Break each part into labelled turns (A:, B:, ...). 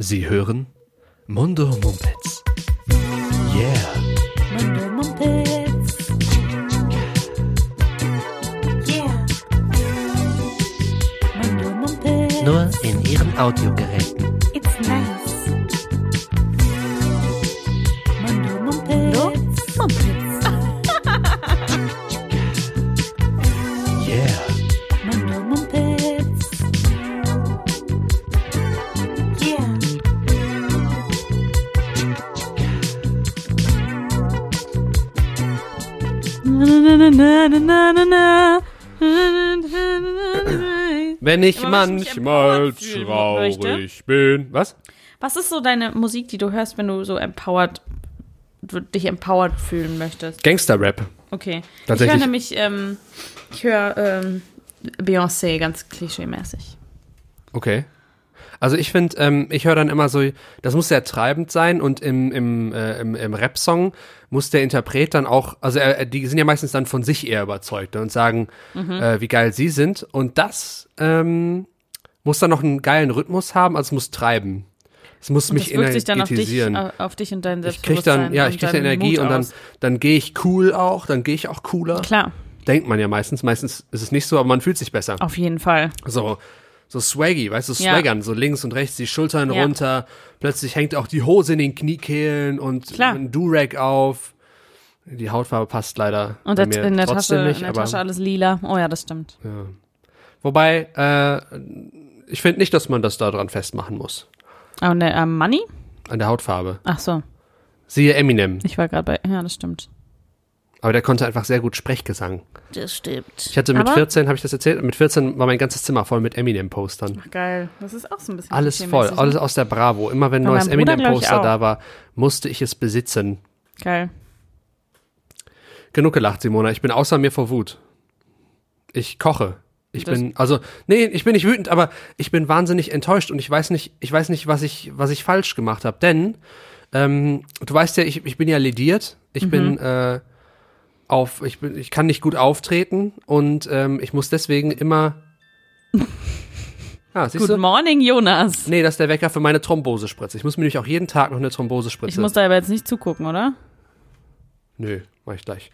A: Sie hören Mundo Mumpets. Yeah.
B: Mundo Mumpets. Yeah. Mundo Mumpets.
A: Nur in Ihren Audiogeräten. Wenn ich
B: mich
A: manchmal traurig
B: möchte.
A: bin. Was?
B: Was ist so deine Musik, die du hörst, wenn du so empowered, du dich empowered fühlen möchtest?
A: Gangster-Rap.
B: Okay.
A: Tatsächlich.
B: Ich höre nämlich, ähm, ich höre ähm, Beyoncé ganz klischee-mäßig.
A: Okay. Also ich finde, ähm, ich höre dann immer so, das muss sehr treibend sein und im, im, äh, im, im Rap-Song muss der Interpret dann auch, also er, die sind ja meistens dann von sich eher überzeugt und sagen, äh, wie geil sie sind und das ähm, muss dann noch einen geilen Rhythmus haben, also es muss treiben. Es muss
B: Und
A: mich
B: dann auf dich,
A: energetisieren.
B: äh, auf dich und dein
A: ich krieg
B: Selbstbewusstsein
A: dann, ja, ich krieg dann Energie
B: Mut
A: und dann,
B: aus.
A: dann gehe ich cool auch, dann gehe ich auch cooler.
B: Klar,
A: Denkt man ja meistens. Meistens ist es nicht so, aber man fühlt sich besser.
B: auf jeden Fall.
A: So, so swaggy, weißt du,
B: Ja.
A: swaggern, so links und rechts die Schultern
B: Ja.
A: runter, plötzlich hängt auch die Hose in den Kniekehlen und
B: Klar.
A: ein Durag auf. Die Hautfarbe passt leider
B: Und
A: mir
B: in der
A: trotzdem
B: Tasche,
A: nicht,
B: in der Tasche alles lila. Oh ja, das stimmt.
A: wobei äh, ich finde nicht, dass man das da dran festmachen muss
B: und der äh, Money?
A: an der Hautfarbe.
B: Ach so,
A: Siehe Eminem,
B: ich war gerade bei, ja, das stimmt.
A: Aber der konnte einfach sehr gut Sprechgesang.
B: Das stimmt.
A: Ich hatte mit
B: Aber-
A: 14, habe ich das erzählt, mit 14 war mein ganzes Zimmer voll mit Eminem-Postern.
B: Geil, das ist auch so ein bisschen
A: Alles voll,
B: ne?
A: alles aus der Bravo. Immer wenn ein neues Eminem-Poster da war, musste ich es besitzen.
B: Geil.
A: Genug gelacht, Simona. Ich bin außer mir vor Wut. Ich koche. Ich
B: Das-
A: bin, also, nee, ich bin nicht wütend, aber ich bin wahnsinnig enttäuscht und ich weiß nicht, ich weiß nicht, was ich, was ich falsch gemacht habe. Denn, ähm, du weißt ja, ich, ich bin ja lediert. Ich
B: Mhm.
A: bin, äh, auf, ich bin, ich kann nicht gut auftreten und ähm, ich muss deswegen immer. Ah,
B: Good
A: du?
B: morning, Jonas.
A: Nee, das ist der Wecker für meine Thrombosespritze. Ich muss mir nämlich auch jeden Tag noch eine
B: Ich
A: Thrombosespritze.
B: muss da aber jetzt nicht zugucken, oder?
A: Nö, mach ich gleich.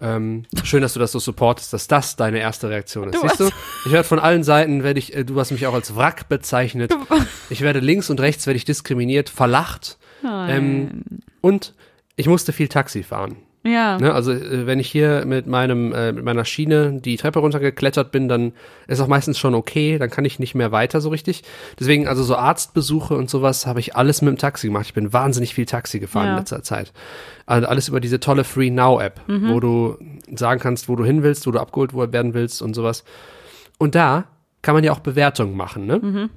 A: Ähm, schön, dass du das so supportest, dass das deine erste Reaktion ist.
B: Du
A: Siehst du? Ich werde von allen Seiten, werde ich, äh, du hast mich auch als Wrack bezeichnet. Ich werde links und rechts werde ich diskriminiert, verlacht. Ähm, und ich musste viel Taxi fahren.
B: Ja.
A: Ne? Also äh, wenn ich hier mit meinem äh, mit meiner Schiene die Treppe runtergeklettert bin, dann ist auch meistens schon okay, dann kann ich nicht mehr weiter so richtig. Deswegen also so Arztbesuche und sowas habe ich alles mit dem Taxi gemacht. Ich bin wahnsinnig viel Taxi gefahren
B: Ja.
A: in letzter Zeit. Also alles über diese tolle Free Now App, wo du sagen kannst, wo du hin willst, wo du abgeholt werden willst und sowas. Und da kann man ja auch Bewertungen machen, ne?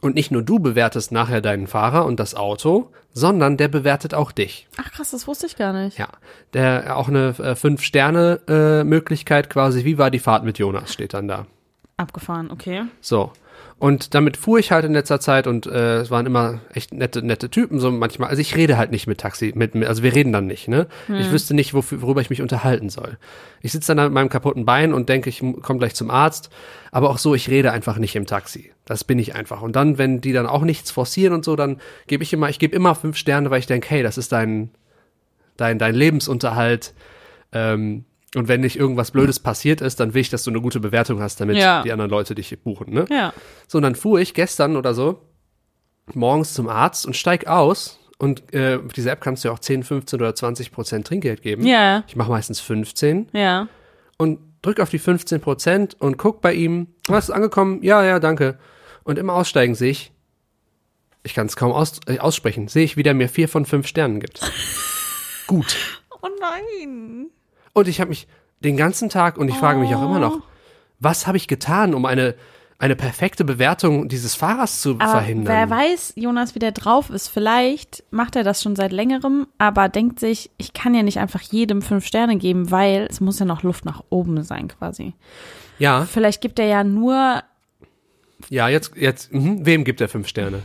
A: Und nicht nur du bewertest nachher deinen Fahrer und das Auto, sondern der bewertet auch dich.
B: Ach krass, das wusste ich gar nicht.
A: Ja, der auch eine äh, Fünf-Sterne-Möglichkeit quasi. Wie war die Fahrt mit Jonas? Steht dann da.
B: Abgefahren, okay.
A: So. Und damit fuhr ich halt in letzter Zeit und äh, es waren immer echt nette, nette Typen, so manchmal. Also ich rede halt nicht mit Taxi, mit, mit also wir reden dann nicht, ne? Ich wüsste nicht, wofür, worüber ich mich unterhalten soll. Ich sitze dann da mit meinem kaputten Bein und denke, ich komme gleich zum Arzt. Aber auch so, ich rede einfach nicht im Taxi. Das bin ich einfach. Und dann, wenn die dann auch nichts forcieren und so, dann gebe ich immer, ich gebe immer fünf Sterne, weil ich denke, hey, das ist dein, dein, dein Lebensunterhalt. Ähm, und wenn nicht irgendwas Blödes passiert ist, dann will ich, dass du eine gute Bewertung hast, damit
B: Ja.
A: die anderen Leute dich buchen, ne?
B: Ja.
A: So, und dann fuhr ich gestern oder so morgens zum Arzt und steig aus. Und äh, auf dieser App kannst du ja auch 10, 15 oder 20 Prozent Trinkgeld geben.
B: Ja,
A: Ich mache meistens 15
B: ja.
A: und drück auf die 15 Prozent und guck bei ihm, was ist angekommen? Ja, ja, danke. Und im Aussteigen sehe ich, ich kann es kaum aus, äh, aussprechen, sehe ich, wie der mir vier von fünf Sternen gibt. Gut.
B: Oh nein.
A: Und ich habe mich den ganzen Tag und ich frage mich auch immer noch, was habe ich getan, um eine eine perfekte Bewertung dieses Fahrers zu
B: Aber
A: verhindern?
B: wer weiß, Jonas, wie der drauf ist. Vielleicht macht er das schon seit längerem, aber denkt sich, ich kann ja nicht einfach jedem fünf Sterne geben, weil es muss ja noch Luft nach oben sein quasi.
A: ja,
B: Vielleicht gibt er ja nur,
A: ja, jetzt, jetzt, mhm. wem gibt er fünf Sterne?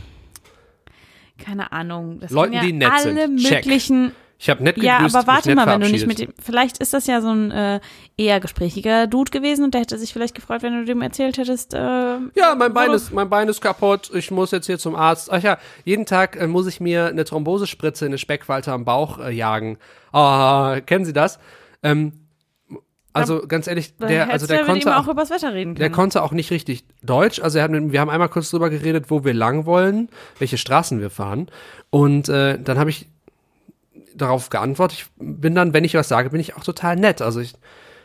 B: keine Ahnung, das
A: Leuten,
B: ja
A: die nett
B: alle
A: sind. Check.
B: möglichen
A: Ich habe nett
B: Ja,
A: gegrüßt,
B: aber warte mal, wenn du nicht mit dem, vielleicht ist das ja so ein äh, eher gesprächiger Dude gewesen und der hätte sich vielleicht gefreut, wenn du dem erzählt hättest, äh,
A: Ja, mein Bein ist, mein Bein ist kaputt. Ich muss jetzt hier zum Arzt. Ach ja, jeden Tag äh, muss ich mir eine Thrombosespritze in eine Speckfalte am Bauch äh, jagen. Ah, kennen Sie das? Ähm, also ganz ehrlich, der, also der konnte auch,
B: auch übers Wetter reden
A: der konnte auch nicht richtig Deutsch. Also er hat mit, wir haben einmal kurz drüber geredet, wo wir lang wollen, welche Straßen wir fahren. Und äh, dann habe ich darauf geantwortet. Ich bin dann, wenn ich was sage, bin ich auch total nett. Also ich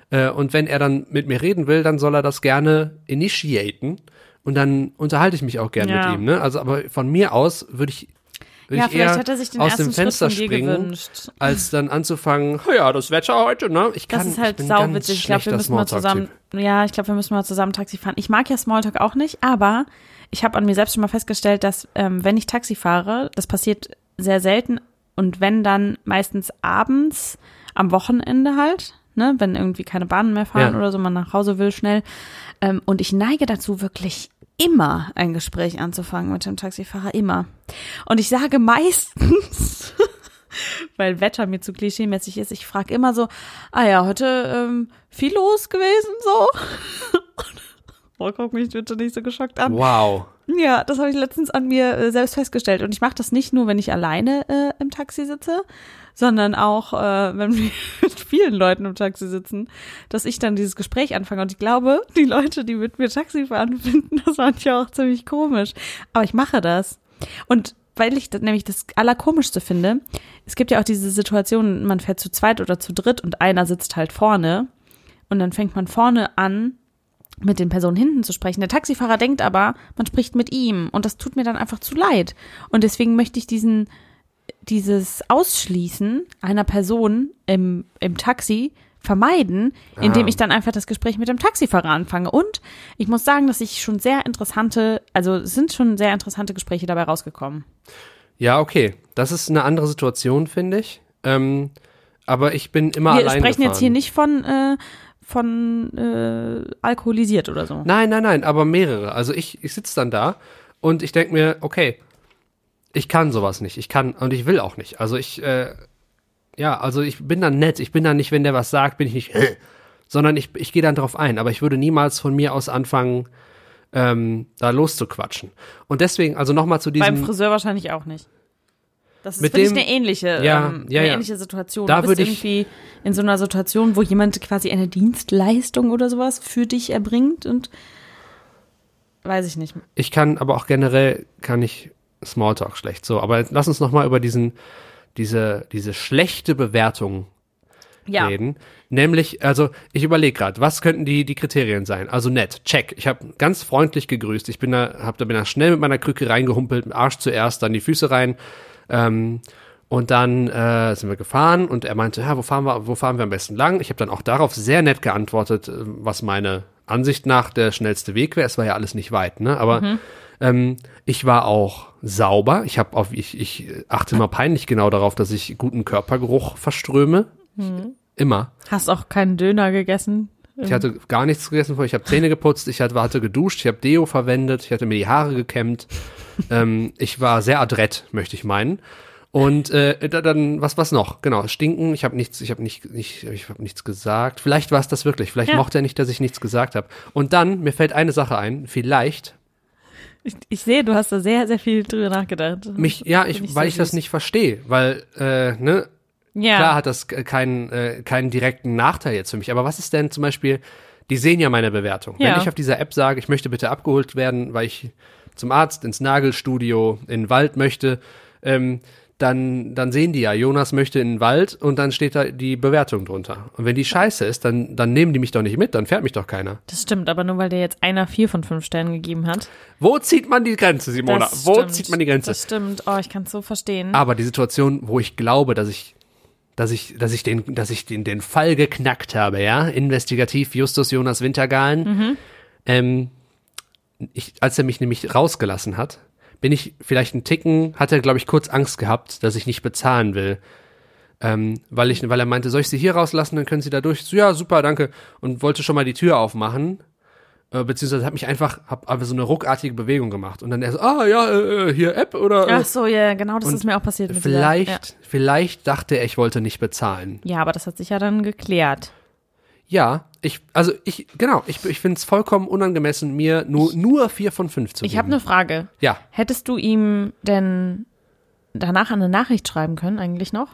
A: äh, und wenn er dann mit mir reden will, dann soll er das gerne initiaten und dann unterhalte ich mich auch gerne
B: Ja.
A: mit ihm. Ne? Also aber von mir aus würde ich würde
B: ja,
A: ich
B: vielleicht hat er sich den
A: aus
B: ersten
A: dem Fenster springen,
B: gewünscht.
A: als dann anzufangen. "Oh Ja, das Wetter heute, ne? Ich kann,
B: Das ist halt sauwitzig. Ich glaube, wir müssen mal zusammen, ja, ich glaube, wir müssen mal zusammen Taxi fahren. Ich mag ja Smalltalk auch nicht, aber ich habe an mir selbst schon mal festgestellt, dass ähm, wenn ich Taxi fahre, das passiert sehr selten und wenn dann meistens abends am Wochenende halt, ne, wenn irgendwie keine Bahnen mehr fahren
A: Ja.
B: oder so, man nach Hause will schnell. Ähm, und ich neige dazu wirklich immer ein Gespräch anzufangen mit dem Taxifahrer, immer. Und ich sage meistens, weil Wetter mir zu klischeemäßig ist, ich frage immer so, ah ja, heute ähm, viel los gewesen so. Boah, guck mich bitte nicht so geschockt an.
A: Wow.
B: Ja, das habe ich letztens an mir äh, selbst festgestellt. Und ich mache das nicht nur, wenn ich alleine äh, im Taxi sitze, sondern auch, äh, wenn wir mit vielen Leuten im Taxi sitzen, dass ich dann dieses Gespräch anfange. Und ich glaube, die Leute, die mit mir Taxi fahren, finden das manchmal auch ziemlich komisch. Aber ich mache das. Und weil ich das nämlich das Allerkomischste finde, es gibt ja auch diese Situation, man fährt zu zweit oder zu dritt und einer sitzt halt vorne. Und dann fängt man vorne an, mit den Personen hinten zu sprechen. Der Taxifahrer denkt aber, man spricht mit ihm und das tut mir dann einfach zu leid. Und deswegen möchte ich diesen, dieses Ausschließen einer Person im, im Taxi vermeiden, indem
A: Ah.
B: ich dann einfach das Gespräch mit dem Taxifahrer anfange. Und ich muss sagen, dass ich schon sehr interessante, also es sind schon sehr interessante Gespräche dabei rausgekommen.
A: Ja, okay. Das ist eine andere Situation, finde ich. Ähm, aber ich bin immer
B: Wir
A: allein
B: sprechen
A: gefahren.
B: jetzt hier nicht von, äh, von äh, alkoholisiert oder so.
A: Nein, nein, nein, aber mehrere. Also ich, ich sitze dann da und ich denke mir, okay, ich kann sowas nicht. Ich kann und ich will auch nicht. Also ich, äh, ja, also ich bin dann nett. Ich bin dann nicht, wenn der was sagt, bin ich nicht, äh, sondern ich, ich gehe dann drauf ein. Aber ich würde niemals von mir aus anfangen, ähm, da loszuquatschen. Und deswegen, also nochmal zu
B: Beim
A: diesem,
B: Friseur wahrscheinlich auch nicht. Das ist finde ich eine ähnliche,
A: Ja,
B: ähm,
A: ja,
B: eine
A: ja.
B: ähnliche Situation.
A: Da
B: du bist irgendwie in so einer Situation, wo jemand quasi eine Dienstleistung oder sowas für dich erbringt und weiß ich nicht.
A: ich kann aber auch generell, kann ich Smalltalk schlecht. So, aber lass uns nochmal über diesen, diese, diese schlechte Bewertung
B: Ja,
A: reden. Nämlich, also ich überlege gerade, was könnten die, die Kriterien sein? Also nett, check. Ich habe ganz freundlich gegrüßt. Ich bin da, hab da bin da schnell mit meiner Krücke reingehumpelt, Arsch zuerst, dann die Füße rein. Ähm, und dann äh, sind wir gefahren und er meinte, ja, wo fahren wir, wo fahren wir am besten lang? Ich habe dann auch darauf sehr nett geantwortet, äh, was meine Ansicht nach der schnellste Weg wäre. Es war ja alles nicht weit, ne? Aber ähm, ich war auch sauber. Ich habe auf, ich, ich achte immer peinlich genau darauf, dass ich guten Körpergeruch verströme. Immer.
B: hast auch keinen Döner gegessen.
A: Ich hatte gar nichts gegessen vorher. Ich habe Zähne geputzt, ich hatte, hatte geduscht, ich habe Deo verwendet, ich hatte mir die Haare gekämmt. ähm, ich war sehr adrett, möchte ich meinen. Und äh, da- dann was was noch? Genau, stinken. Ich habe nichts, ich habe nicht, nicht, ich habe nichts gesagt. Vielleicht war es das wirklich. Vielleicht
B: Ja.
A: mochte er nicht, dass ich nichts gesagt habe. Und dann mir fällt eine Sache ein. Vielleicht
B: Ich, ich sehe, du hast da sehr, sehr viel drüber nachgedacht.
A: mich, ja, ich,
B: ich
A: weil
B: sehr
A: ich das nicht verstehe, weil äh, ne,
B: Ja,
A: Klar hat das keinen, äh, keinen direkten Nachteil jetzt für mich. Aber was ist denn zum Beispiel, die sehen ja meine Bewertung.
B: Ja.
A: Wenn ich auf dieser App sage, ich möchte bitte abgeholt werden, weil ich zum Arzt, ins Nagelstudio, in den Wald möchte, ähm, dann, dann sehen die ja, Jonas möchte in den Wald und dann steht da die Bewertung drunter. Und wenn die scheiße ist, dann, dann nehmen die mich doch nicht mit, dann fährt mich doch keiner.
B: das stimmt, aber nur weil der jetzt einer vier von fünf Sternen gegeben hat.
A: Wo zieht man die Grenze, Simona?
B: Das
A: Wo
B: stimmt.
A: zieht man die Grenze?
B: Das stimmt. Oh, ich kann es so verstehen.
A: Aber die Situation, wo ich glaube, dass ich, dass ich, dass ich den, dass ich den, den Fall geknackt habe, ja, investigativ Justus Jonas Wintergalen, ähm, ich, als er mich nämlich rausgelassen hat, bin ich vielleicht einen Ticken, hat er, glaube ich, kurz Angst gehabt, dass ich nicht bezahlen will. Ähm, weil ich, weil er meinte, soll ich sie hier rauslassen, dann können sie da durch. So, ja, super, danke. Und wollte schon mal die Tür aufmachen. Äh, beziehungsweise hat mich einfach, hab einfach so eine ruckartige Bewegung gemacht. Und dann er so, ah ja, äh, hier App oder.
B: Ach so, ja, genau, das
A: Und
B: ist mir auch passiert. Mit
A: vielleicht,
B: Dieser,
A: vielleicht dachte er, ich wollte nicht bezahlen.
B: ja. ja, aber das hat sich ja dann geklärt.
A: Ja, ich, also ich, genau, ich, ich finde es vollkommen unangemessen, mir nur, nur vier von fünf zu geben.
B: Ich habe eine Frage.
A: Ja,
B: Hättest du ihm denn danach eine Nachricht schreiben können, eigentlich noch?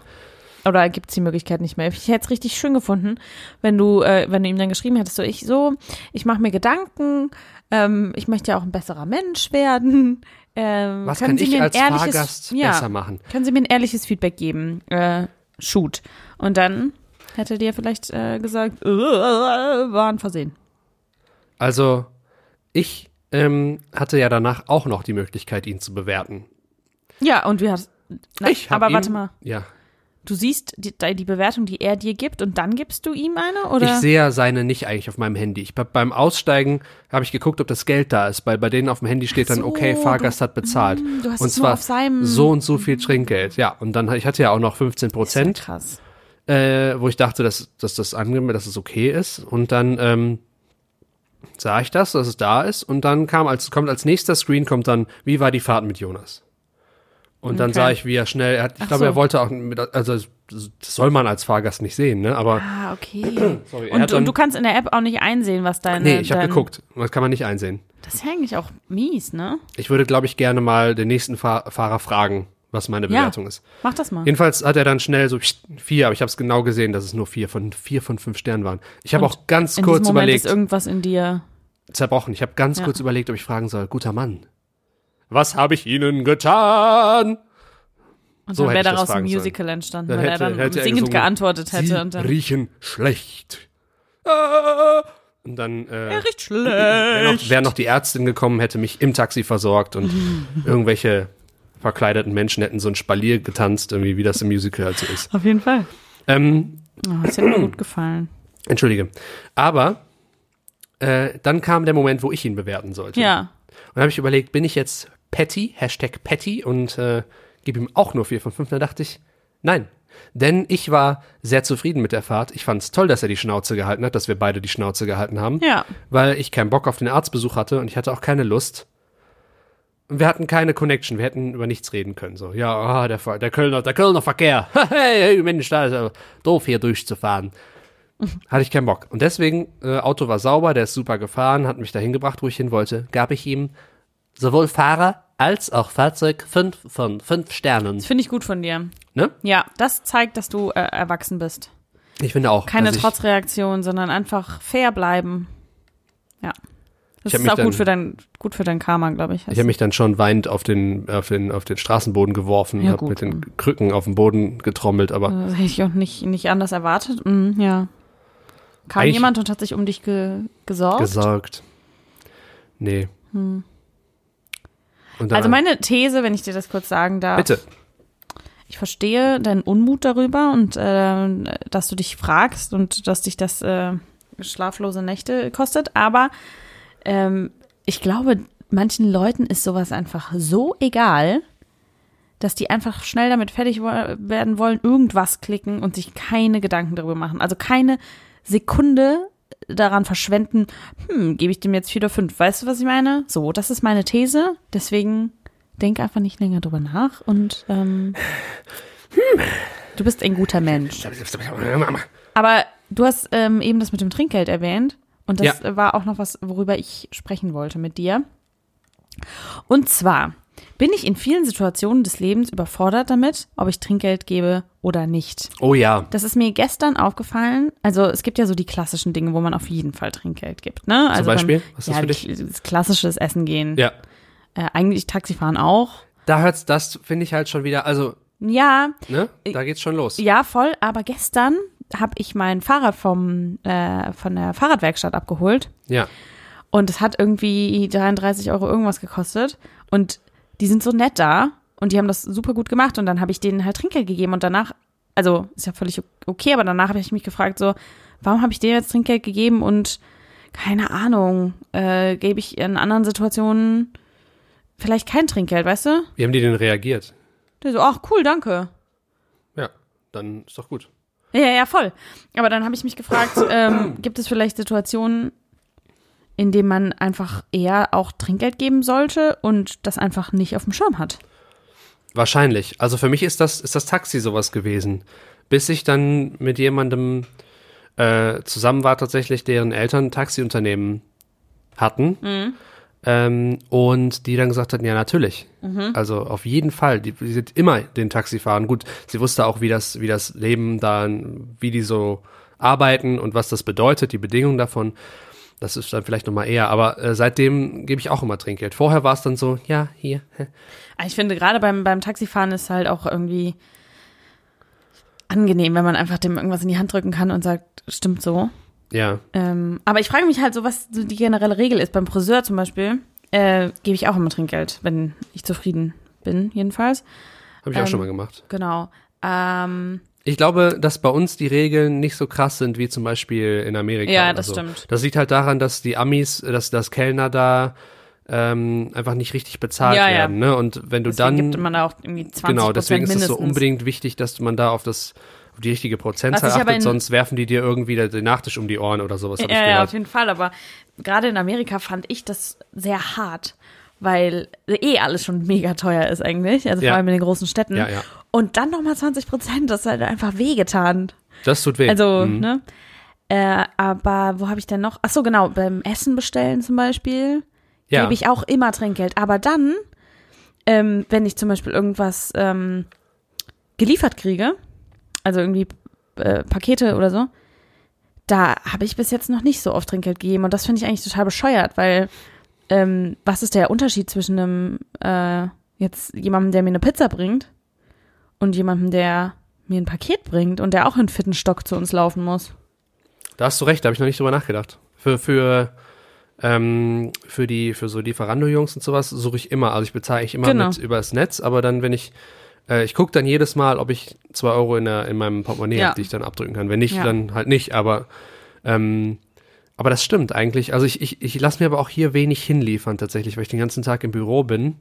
B: Oder gibt es die Möglichkeit nicht mehr? Ich hätte es richtig schön gefunden, wenn du, äh, wenn du ihm dann geschrieben hättest, so ich so, ich mache mir Gedanken, ähm, ich möchte ja auch ein besserer Mensch werden. Ähm,
A: was kann
B: Sie
A: ich
B: mir ein
A: als
B: ehrliches,
A: Fahrgast
B: ja,
A: besser machen?
B: Können Sie mir ein ehrliches Feedback geben? Äh, shoot. Und dann hätte dir vielleicht äh, gesagt, äh, war ein Versehen.
A: Also, ich ähm, hatte ja danach auch noch die Möglichkeit, ihn zu bewerten.
B: Ja, und wie hast na,
A: ich
B: aber
A: ihm,
B: warte mal,
A: Ja,
B: du siehst die, die Bewertung, die er dir gibt und dann gibst du ihm eine? Oder?
A: ich sehe ja seine nicht eigentlich auf meinem Handy. Ich beim Aussteigen habe ich geguckt, ob das Geld da ist, weil bei denen auf dem Handy steht dann,
B: so,
A: okay, Fahrgast hat bezahlt.
B: Mm, du hast
A: und
B: es nur
A: zwar
B: auf seinem-
A: so und so viel Trinkgeld. Ja, und dann ich hatte ja auch noch 15
B: Ist ja
A: Prozent.
B: krass.
A: Äh, wo ich dachte, dass, dass das angemessen, dass es okay ist. Und dann ähm, sah ich das, dass es da ist. Und dann kam als kommt als nächster Screen kommt dann, wie war die Fahrt mit Jonas? Und dann
B: Okay.
A: sah ich, wie er schnell, er hat, ich
B: Ach
A: glaube,
B: so.
A: er wollte auch, mit, also das soll man als Fahrgast nicht sehen, ne? Aber
B: Ah, okay.
A: sorry,
B: Und,
A: dann,
B: und du kannst in der App auch nicht einsehen, was deine.
A: nee, ich habe geguckt, das kann man nicht einsehen.
B: Das ist ja eigentlich auch mies, ne?
A: Ich würde, glaube ich, gerne mal den nächsten Fahr Fahrer fragen, was meine
B: Ja.
A: Bewertung ist.
B: Mach das mal.
A: Jedenfalls hat er dann schnell so vier, aber ich habe es genau gesehen, dass es nur vier von vier von fünf Sternen waren. Ich habe auch ganz
B: in
A: kurz
B: Moment
A: überlegt.
B: ist irgendwas in dir.
A: zerbrochen. Ich habe ganz
B: Ja.
A: kurz überlegt, ob ich fragen soll, guter Mann, was habe ich Ihnen getan?
B: Und
A: So
B: dann wäre daraus ein
A: fragen sollen.
B: Musical entstanden,
A: Dann
B: weil
A: hätte-
B: er dann
A: hätte er
B: singend
A: gesungen,
B: geantwortet hätte.
A: Sie
B: und dann,
A: riechen schlecht. Ah. Und dann äh,
B: er riecht
A: wäre noch,
B: schlecht.
A: wär noch die Ärztin gekommen, hätte mich im Taxi versorgt und irgendwelche verkleideten Menschen hätten so ein Spalier getanzt, irgendwie wie das im Musical halt so ist.
B: Auf jeden Fall.
A: Ähm,
B: Oh, das hätte mir gut gefallen.
A: Entschuldige. Aber äh, dann kam der Moment, wo ich ihn bewerten sollte.
B: Ja.
A: Und habe ich überlegt, bin ich jetzt Patty, Hashtag Patty und äh, gebe ihm auch nur vier von fünf. Da dachte ich, nein. Denn ich war sehr zufrieden mit der Fahrt. Ich fand es toll, dass er die Schnauze gehalten hat, dass wir beide die Schnauze gehalten haben.
B: Ja.
A: Weil ich keinen Bock auf den Arztbesuch hatte und ich hatte auch keine Lust. Und wir hatten keine Connection, wir hätten über nichts reden können. So, ja, ah, der, der Kölner, der Kölner Verkehr. hey, hey, Mensch, da ist ja doof hier durchzufahren. Hatte ich keinen Bock. Und deswegen, äh, Auto war sauber, der ist super gefahren, hat mich dahin gebracht, wo ich hin wollte. Gab ich ihm sowohl Fahrer als auch Fahrzeug fünf von fünf Sternen.
B: Das finde ich gut von dir.
A: Ne?
B: Ja, das zeigt, dass du äh, erwachsen bist.
A: Ich finde auch.
B: Keine Trotzreaktion, sondern einfach fair bleiben. Ja. Das ist auch
A: dann-
B: gut für dein, gut für dein Karma, glaube ich.
A: Ich habe mich dann schon weinend auf den, auf den, auf den Straßenboden geworfen,
B: Ja,
A: habe mit den. Krücken auf den Boden getrommelt, aber
B: Das hätte ich auch nicht, nicht anders erwartet. Mhm, ja. Kam
A: Eigentlich-
B: jemand und hat sich um dich ge gesorgt?
A: gesorgt. Nee.
B: Hm. also meine These, wenn ich dir das kurz sagen darf.
A: Bitte.
B: Ich verstehe deinen Unmut darüber und äh, dass du dich fragst und dass dich das äh, schlaflose Nächte kostet. Aber ähm, ich glaube, manchen Leuten ist sowas einfach so egal, dass die einfach schnell damit fertig werden wollen, irgendwas klicken und sich keine Gedanken darüber machen. Also keine Sekunde daran verschwenden, hm, gebe ich dem jetzt vier oder fünf. Weißt du, was ich meine? So, das ist meine These. Deswegen denk einfach nicht länger drüber nach und ähm, du bist ein guter Mensch. Aber du hast ähm, eben das mit dem Trinkgeld erwähnt und das
A: Ja.
B: war auch noch was, worüber ich sprechen wollte mit dir. Und zwar bin ich in vielen Situationen des Lebens überfordert damit, ob ich Trinkgeld gebe oder nicht.
A: Oh ja.
B: Das ist mir gestern aufgefallen. Also es gibt ja so die klassischen Dinge, wo man auf jeden Fall Trinkgeld gibt. Ne? Also
A: Beispiel?
B: Beim,
A: Was ist das
B: ja,
A: für dich?
B: klassisches Essen gehen.
A: Ja.
B: Äh, eigentlich Taxifahren auch.
A: Da hört's, das finde ich halt schon wieder, also,
B: Ja,
A: ne? Da geht's schon los.
B: ja, voll. Aber gestern habe ich mein Fahrrad vom äh, von der Fahrradwerkstatt abgeholt
A: Ja.
B: und es hat irgendwie 33 Euro irgendwas gekostet und die sind so nett da und die haben das super gut gemacht und dann habe ich denen halt Trinkgeld gegeben und danach, also ist ja völlig okay, aber danach habe ich mich gefragt so, warum habe ich denen jetzt Trinkgeld gegeben und keine Ahnung, äh, gebe ich in anderen Situationen vielleicht kein Trinkgeld, weißt du?
A: Wie haben die denn reagiert?
B: Der so, ach cool, danke.
A: Ja. Dann ist doch gut.
B: Ja, ja, voll. Aber dann habe ich mich gefragt, ähm, gibt es vielleicht Situationen, indem man einfach eher auch Trinkgeld geben sollte und das einfach nicht auf dem Schirm hat.
A: Wahrscheinlich. Also für mich ist das, ist das Taxi sowas gewesen. Bis ich dann mit jemandem äh, zusammen war, tatsächlich, deren Eltern ein Taxiunternehmen hatten.
B: Mhm.
A: Ähm, und die dann gesagt hatten, ja, natürlich.
B: Mhm.
A: Also auf jeden Fall. Die, die sind immer den Taxifahren. Gut, sie wusste auch, wie das, wie das Leben dann, wie die so arbeiten und was das bedeutet, die Bedingungen davon. Das ist dann vielleicht nochmal eher. Aber äh, seitdem gebe ich auch immer Trinkgeld. Vorher war es dann so, ja, hier.
B: Aber Ich finde, gerade beim, beim Taxifahren ist halt auch irgendwie angenehm, wenn man einfach dem irgendwas in die Hand drücken kann und sagt, stimmt so.
A: Ja.
B: Ähm, aber ich frage mich halt so, was so die generelle Regel ist. Beim Friseur zum Beispiel äh, gebe ich auch immer Trinkgeld, wenn ich zufrieden bin, jedenfalls.
A: Habe ich auch
B: Ähm,
A: schon mal gemacht.
B: Genau. Ähm,
A: Ich glaube, dass bei uns die Regeln nicht so krass sind wie zum Beispiel in Amerika.
B: Ja, das
A: so.
B: stimmt.
A: Das liegt halt daran, dass die Amis, dass das Kellner da ähm, einfach nicht richtig bezahlt
B: Ja, ja.
A: werden. Ne? Und wenn du
B: deswegen
A: dann
B: gibt man da auch irgendwie 20
A: genau, deswegen ist es so unbedingt wichtig, dass man da auf das auf die richtige Prozentzahl achtet, sonst werfen die dir irgendwie den Nachtisch um die Ohren oder sowas.
B: Ja, ja, auf jeden Fall. Aber gerade in Amerika fand ich das sehr hart, weil eh alles schon mega teuer ist eigentlich. Also
A: Ja.
B: vor allem in den großen Städten.
A: Ja, ja.
B: Und dann nochmal 20 Prozent, das hat einfach wehgetan.
A: Das tut weh.
B: Also,
A: Mhm.
B: ne? Äh, aber wo habe ich denn noch? Ach so, genau, beim Essen bestellen zum Beispiel
A: ja.
B: gebe ich auch immer Trinkgeld. Aber dann, ähm, wenn ich zum Beispiel irgendwas ähm, geliefert kriege, also irgendwie äh, Pakete oder so, da habe ich bis jetzt noch nicht so oft Trinkgeld gegeben. Und das finde ich eigentlich total bescheuert, weil ähm, was ist der Unterschied zwischen einem äh, jetzt jemandem, der mir eine Pizza bringt und jemandem, der mir ein Paket bringt und der auch in fitten Stock zu uns laufen muss?
A: Da hast du recht, da habe ich noch nicht drüber nachgedacht. Für, für, ähm, für die, für so Lieferando-Jungs und sowas suche ich immer. Also ich bezahle eigentlich immer
B: Genau.
A: mit übers Netz, aber dann, wenn ich, äh, ich gucke dann jedes Mal, ob ich zwei Euro in, der, in meinem Portemonnaie
B: Ja.
A: habe, die ich dann abdrücken kann. Wenn nicht,
B: Ja.
A: dann halt nicht. Aber, ähm, aber das stimmt eigentlich. Also ich, ich, ich lasse mir aber auch hier wenig hinliefern tatsächlich, weil ich den ganzen Tag im Büro bin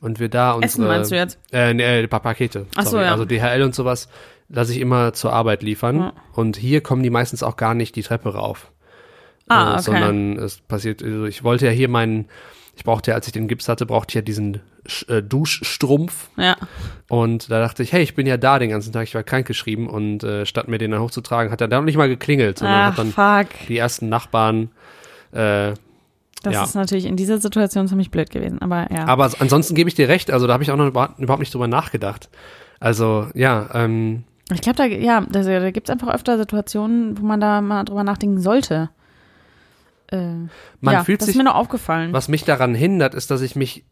A: und wir da unsere,
B: Essen meinst du jetzt?
A: Äh, nee, äh, pa Pakete.
B: Ach so, ja.
A: Also DHL und sowas lasse ich immer zur Arbeit liefern.
B: Ja.
A: Und hier kommen die meistens auch gar nicht die Treppe rauf.
B: Ah,
A: Äh,
B: okay.
A: Sondern es passiert, also ich wollte ja hier meinen, ich brauchte ja, als ich den Gips hatte, brauchte ich ja diesen äh, Duschstrumpf.
B: Ja.
A: Und da dachte ich, hey, ich bin ja da den ganzen Tag, ich war krankgeschrieben. Und äh, statt mir den dann hochzutragen, hat er dann nicht mal geklingelt, sondern
B: Ach,
A: hat dann
B: fuck.
A: die ersten Nachbarn äh,
B: Das
A: Ja.
B: ist natürlich in dieser Situation ziemlich blöd gewesen, aber ja.
A: Aber ansonsten gebe ich dir recht, also da habe ich auch noch überhaupt nicht drüber nachgedacht. Also, ja, ähm,
B: ich glaube, da, ja, da, da gibt es einfach öfter Situationen, wo man da mal drüber nachdenken sollte. Äh,
A: man
B: ja,
A: fühlt
B: das
A: sich,
B: ist mir noch aufgefallen.
A: was mich daran hindert, ist, dass ich mich,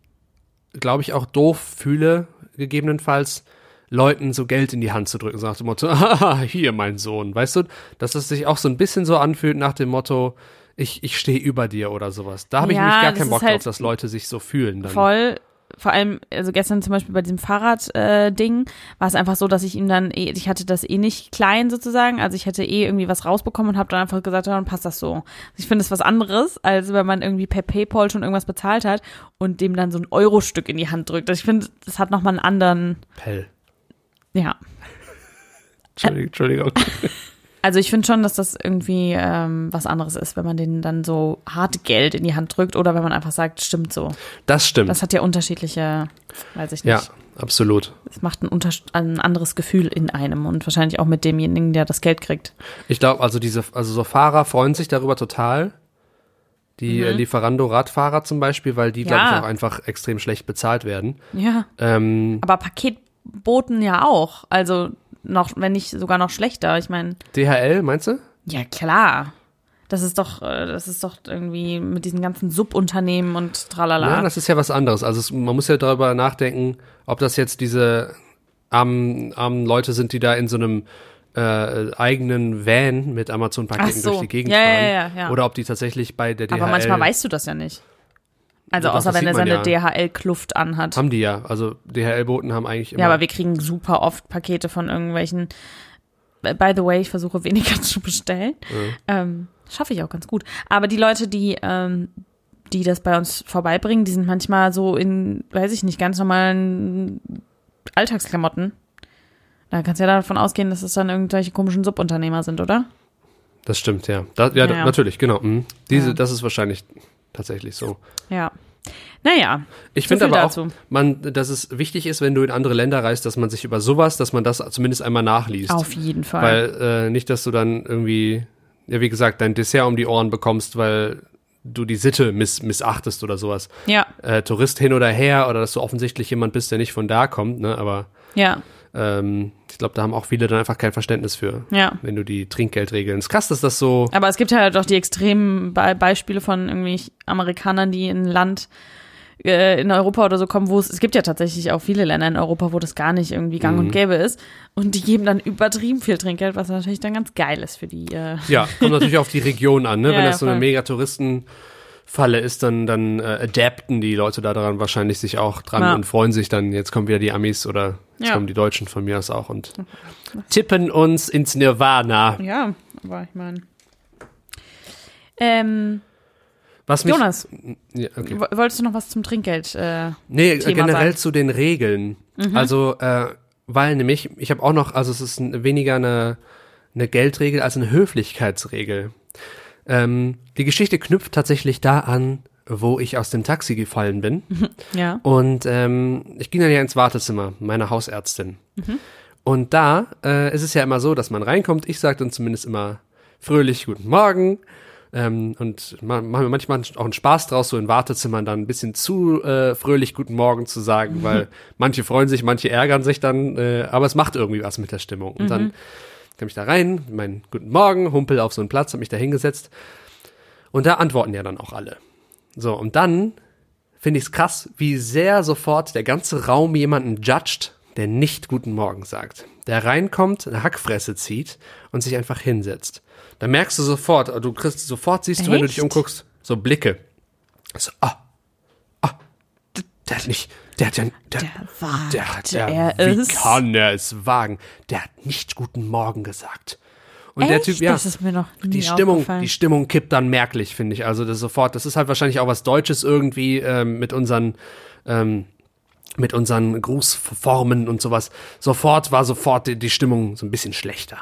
A: glaube ich, auch doof fühle, gegebenenfalls, Leuten so Geld in die Hand zu drücken, so nach dem Motto, ah, hier, mein Sohn, weißt du, dass es sich auch so ein bisschen so anfühlt nach dem Motto, ich, ich stehe über dir oder sowas. Da habe ich
B: Ja,
A: nämlich gar keinen Bock
B: halt
A: drauf, dass Leute sich so fühlen. Dann.
B: Voll. Vor allem, also gestern zum Beispiel bei diesem Fahrrad-Ding, äh, war es einfach so, dass ich ihm dann, eh, ich hatte das eh nicht klein sozusagen, also ich hätte eh irgendwie was rausbekommen und habe dann einfach gesagt, ja, dann passt das so. Ich finde es was anderes, als wenn man irgendwie per Paypal schon irgendwas bezahlt hat und dem dann so ein Euro-Stück in die Hand drückt. Also ich finde, das hat nochmal einen anderen,
A: Pell.
B: ja.
A: Entschuldigung. Entschuldigung.
B: Also ich finde schon, dass das irgendwie ähm, was anderes ist, wenn man denen dann so hart Geld in die Hand drückt oder wenn man einfach sagt, stimmt so.
A: Das stimmt.
B: Das hat ja unterschiedliche, weiß ich nicht.
A: ja, absolut.
B: Es macht ein, ein anderes Gefühl in einem und wahrscheinlich auch mit demjenigen, der das Geld kriegt.
A: Ich glaube, also diese, also so Fahrer freuen sich darüber total. Die äh, Lieferando-Radfahrer zum Beispiel, weil die, glaube
B: Mhm. Ja.
A: ich, auch einfach extrem schlecht bezahlt werden.
B: Ja.
A: Ähm,
B: Aber Paketboten ja auch. Also noch, wenn nicht sogar noch schlechter. Ich meine,
A: DHL, meinst du?
B: ja klar. Das ist doch, äh, das ist doch irgendwie mit diesen ganzen Subunternehmen und tralala.
A: Ja, das ist ja was anderes. Also es, man muss ja darüber nachdenken, ob das jetzt diese armen, armen Leute sind, die da in so einem äh, eigenen Van mit Amazon-Paketen
B: so.
A: durch die Gegend
B: Ja, ja,
A: fahren.
B: ja, ja.
A: Oder ob die tatsächlich bei der DHL
B: Aber manchmal weißt du das ja nicht. Also
A: Ja,
B: außer wenn er seine
A: ja.
B: DHL-Kluft anhat.
A: haben die ja. Also DHL-Boten haben eigentlich immer.
B: Ja, aber wir kriegen super oft Pakete von irgendwelchen. By the way, ich versuche weniger zu bestellen. Ähm, Schaffe ich auch ganz gut. Aber die Leute, die, ähm, die das bei uns vorbeibringen, die sind manchmal so in, weiß ich nicht, ganz normalen Alltagsklamotten. Da kannst du ja davon ausgehen, dass es dann irgendwelche komischen Subunternehmer sind, oder?
A: Das stimmt, ja. Da, ja,
B: Ja, ja.
A: natürlich, genau. Mhm. Diese,
B: Ja.
A: das ist wahrscheinlich tatsächlich so.
B: Ja. Naja.
A: Ich finde aber
B: dazu.
A: auch, man, dass es wichtig ist, wenn du in andere Länder reist, dass man sich über sowas, dass man das zumindest einmal nachliest.
B: Auf jeden Fall.
A: Weil äh, nicht, dass du dann irgendwie, ja wie gesagt, dein Dessert um die Ohren bekommst, weil du die Sitte miss missachtest oder sowas.
B: ja,
A: Äh, Tourist hin oder her oder dass du offensichtlich jemand bist, der nicht von da kommt, ne? Aber
B: ja,
A: ähm, ich glaube, da haben auch viele dann einfach kein Verständnis für,
B: ja.
A: wenn du die Trinkgeldregeln. Es ist krass, dass das so.
B: Aber es gibt halt auch die extremen Be Beispiele von irgendwie Amerikanern, die in ein Land äh, in Europa oder so kommen, wo es, es gibt ja tatsächlich auch viele Länder in Europa, wo das gar nicht irgendwie gang
A: Mhm.
B: und gäbe ist. Und die geben dann übertrieben viel Trinkgeld, was natürlich dann ganz geil ist für die. Äh,
A: Ja, kommt natürlich auf die Region an, ne?
B: Ja,
A: Wenn das so eine mega Touristenfalle ist, dann, dann äh, adapten die Leute da daran wahrscheinlich sich auch dran
B: Ja.
A: und freuen sich dann, jetzt kommen wieder die Amis oder jetzt
B: Ja.
A: kommen die Deutschen von mir aus auch und tippen uns ins Nirvana.
B: ja, aber ich meine. Ähm,
A: Was mich,
B: Jonas,
A: Ja, okay.
B: wo- wolltest du noch was zum Trinkgeld? Äh,
A: Nee,
B: Thema
A: generell
B: sagen. Mhm.
A: zu den Regeln. Also, äh, weil nämlich, ich habe auch noch, also es ist ein, weniger eine, eine Geldregel als eine Höflichkeitsregel. Ähm, die Geschichte knüpft tatsächlich da an, wo ich aus dem Taxi gefallen bin.
B: ja.
A: Und ähm, ich ging dann ja ins Wartezimmer meiner Hausärztin. Und da äh, ist es ja immer so, dass man reinkommt. Ich sage dann zumindest immer fröhlich Guten Morgen. Ähm, und ma machen wir manchmal auch einen Spaß draus, so in Wartezimmern dann ein bisschen zu äh, fröhlich Guten Morgen zu sagen, weil manche freuen sich, manche ärgern sich dann, äh, aber es macht irgendwie was mit der Stimmung. Und dann kam ich da rein, mein Guten Morgen, humpel auf so einen Platz, hab mich da hingesetzt. Und da antworten ja dann auch alle. So, und dann finde ich es krass, wie sehr sofort der ganze Raum jemanden judgt, der nicht Guten Morgen sagt. Der reinkommt, eine Hackfresse zieht und sich einfach hinsetzt. Da merkst du sofort, du kriegst sofort, siehst du, wenn du dich
B: Echt?
A: umguckst, so Blicke. So, ah, der hat nicht, der hat ja, der,
B: Der wagt
A: der hat ja,
B: er
A: wie
B: es.
A: kann er es wagen? Der hat nicht Guten Morgen gesagt. Und der
B: Echt?
A: Typ, ja,
B: Das ist mir noch nie
A: die Stimmung, die Stimmung kippt dann merklich, finde ich. Also das sofort, das ist halt wahrscheinlich auch was Deutsches irgendwie ähm, mit unseren ähm, mit unseren Grußformen und sowas. Sofort war sofort die, die Stimmung so ein bisschen schlechter.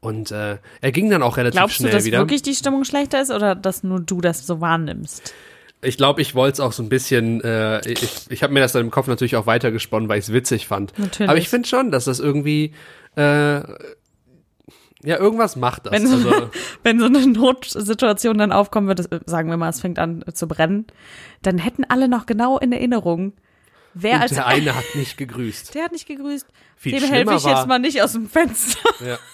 A: Und äh, er ging dann auch relativ
B: Glaubst du,
A: schnell
B: dass
A: wieder.
B: wirklich die Stimmung schlechter ist oder dass nur du das so wahrnimmst?
A: Ich glaube, ich wollte es auch so ein bisschen, äh, ich, ich habe mir das dann im Kopf natürlich auch weitergesponnen, weil ich es witzig fand.
B: Natürlich.
A: Aber ich finde schon, dass das irgendwie, äh, ja, irgendwas macht das.
B: Wenn so,
A: also,
B: wenn so eine Notsituation dann aufkommen wird, das, sagen wir mal, es fängt an zu brennen, dann hätten alle noch genau in Erinnerung, wer als
A: der eine hat nicht gegrüßt.
B: der hat nicht gegrüßt.
A: Viel
B: Dem helfe ich
A: war,
B: jetzt mal nicht aus dem Fenster.
A: Ja.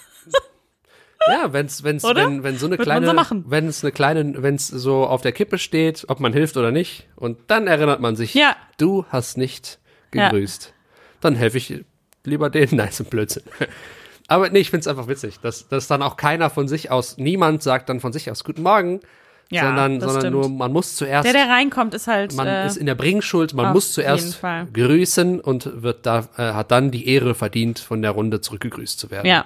A: Ja, wenn's, wenn's,
B: Oder?
A: wenn, wenn so eine
B: Wird
A: kleine,
B: so
A: wenn es eine kleine, wenn es so auf der Kippe steht, ob man hilft oder nicht, und dann erinnert man sich,
B: Ja.
A: du hast nicht
B: Ja.
A: gegrüßt. Dann helfe ich lieber denen. Nein, so ein Blödsinn. Aber nee, ich find's einfach witzig, dass, dass dann auch keiner von sich aus, niemand sagt dann von sich aus Guten Morgen,
B: Ja,
A: sondern, sondern
B: stimmt.
A: nur, man muss zuerst,
B: Der, der reinkommt, ist halt.
A: man
B: äh,
A: ist in der Bringschuld, man muss zuerst grüßen und wird da, äh, hat dann die Ehre verdient, von der Runde zurückgegrüßt zu werden.
B: ja,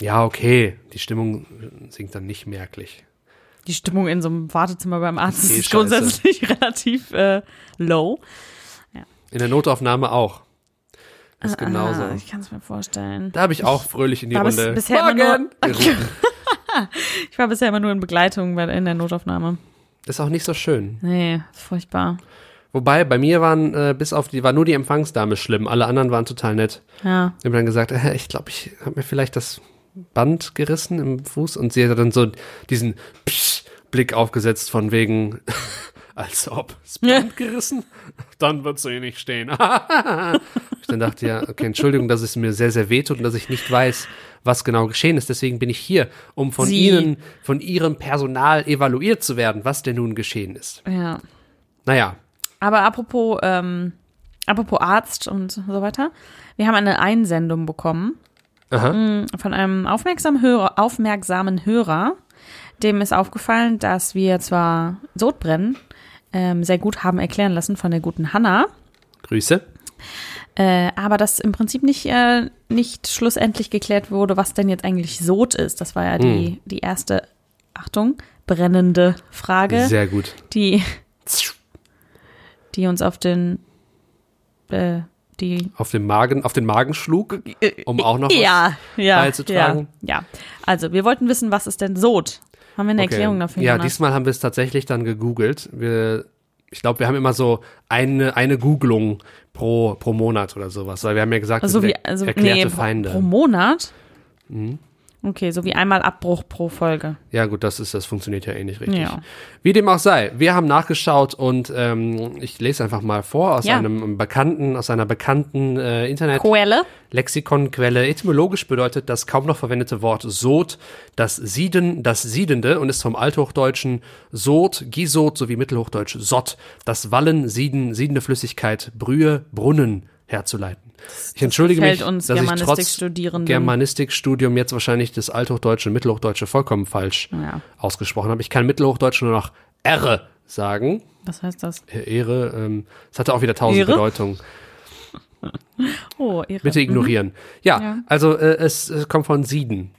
A: Ja, okay. Die Stimmung sinkt dann nicht merklich.
B: die Stimmung in so einem Wartezimmer beim Arzt
A: Eh
B: ist
A: scheiße.
B: grundsätzlich relativ äh, low.
A: In der Notaufnahme auch. Das ist genauso.
B: Ah, ich kann es mir vorstellen.
A: Da habe ich auch fröhlich in die
B: bis-
A: Runde.
B: bisher immer
A: Morgen!
B: nur-
A: gerufen.
B: Ich war bisher immer nur in Begleitung bei, in der Notaufnahme.
A: Ist auch nicht so schön.
B: Nee, ist furchtbar.
A: Wobei, bei mir waren, äh, bis auf die, war nur die Empfangsdame schlimm. Alle anderen waren total nett.
B: Ja.
A: Ich habe dann gesagt, äh, ich glaube, ich habe mir vielleicht das Band gerissen im Fuß. Und sie hat dann so diesen Psch Blick aufgesetzt von wegen, als ob, das Band gerissen? Dann wird sie eh nicht stehen. ich dann dachte, ja, okay, Entschuldigung, dass es mir sehr, sehr wehtut und dass ich nicht weiß, was genau geschehen ist. Deswegen bin ich hier, um von
B: Sie-
A: Ihnen, von Ihrem Personal evaluiert zu werden, was denn nun geschehen ist.
B: Ja.
A: Naja,
B: Aber apropos, ähm, apropos Arzt und so weiter. Wir haben eine Einsendung bekommen
A: aha,
B: von einem aufmerksamen Hörer, aufmerksamen Hörer. Dem ist aufgefallen, dass wir zwar Sodbrennen ähm, sehr gut haben erklären lassen von der guten Hanna,
A: Grüße.
B: äh, aber dass im Prinzip nicht, äh, nicht schlussendlich geklärt wurde, was denn jetzt eigentlich Sod ist. Das war ja die, die erste, Achtung, brennende Frage,
A: Sehr gut.
B: die, die uns auf den, äh, die
A: Auf den Magen, auf den Magen schlug, um auch noch was
B: ja, ja,
A: beizutragen.
B: Ja, ja. Also, wir wollten wissen, was ist denn Sod? Haben wir eine
A: Okay.
B: Erklärung dafür?
A: Ja,
B: Jonas?
A: diesmal haben wir es tatsächlich dann gegoogelt. Wir, ich glaube, wir haben immer so eine, eine Googlung pro, pro Monat oder sowas, weil wir haben ja gesagt,
B: also
A: wir
B: wie, also
A: erklärte
B: nee,
A: Feinde.
B: pro Monat?
A: Mhm.
B: Okay, so wie einmal Abbruch pro Folge.
A: Ja, gut, das ist, das funktioniert ja eh nicht richtig.
B: Ja.
A: Wie dem auch sei, wir haben nachgeschaut und ähm, ich lese einfach mal vor aus
B: Ja.
A: einem bekannten, aus einer bekannten äh, Internet.
B: Quelle?
A: Lexikonquelle. Etymologisch bedeutet das kaum noch verwendete Wort Sod das Sieden, das Siedende und ist vom Althochdeutschen Sod, Gisod sowie Mittelhochdeutsch Sott, das Wallen, Sieden, siedende Flüssigkeit, Brühe, Brunnen herzuleiten. Ich entschuldige mich,
B: uns
A: dass ich trotz. Germanistikstudium jetzt wahrscheinlich das Althochdeutsche und Mittelhochdeutsche vollkommen falsch
B: Ja.
A: ausgesprochen habe. Ich kann Mittelhochdeutsch nur noch R sagen.
B: Was heißt das?
A: Ehre, ähm, es hatte auch wieder tausend
B: Ehre?
A: Bedeutungen.
B: Oh, Ehre.
A: Bitte ignorieren. Ja,
B: Ja.
A: also äh, es, es kommt von Sieden.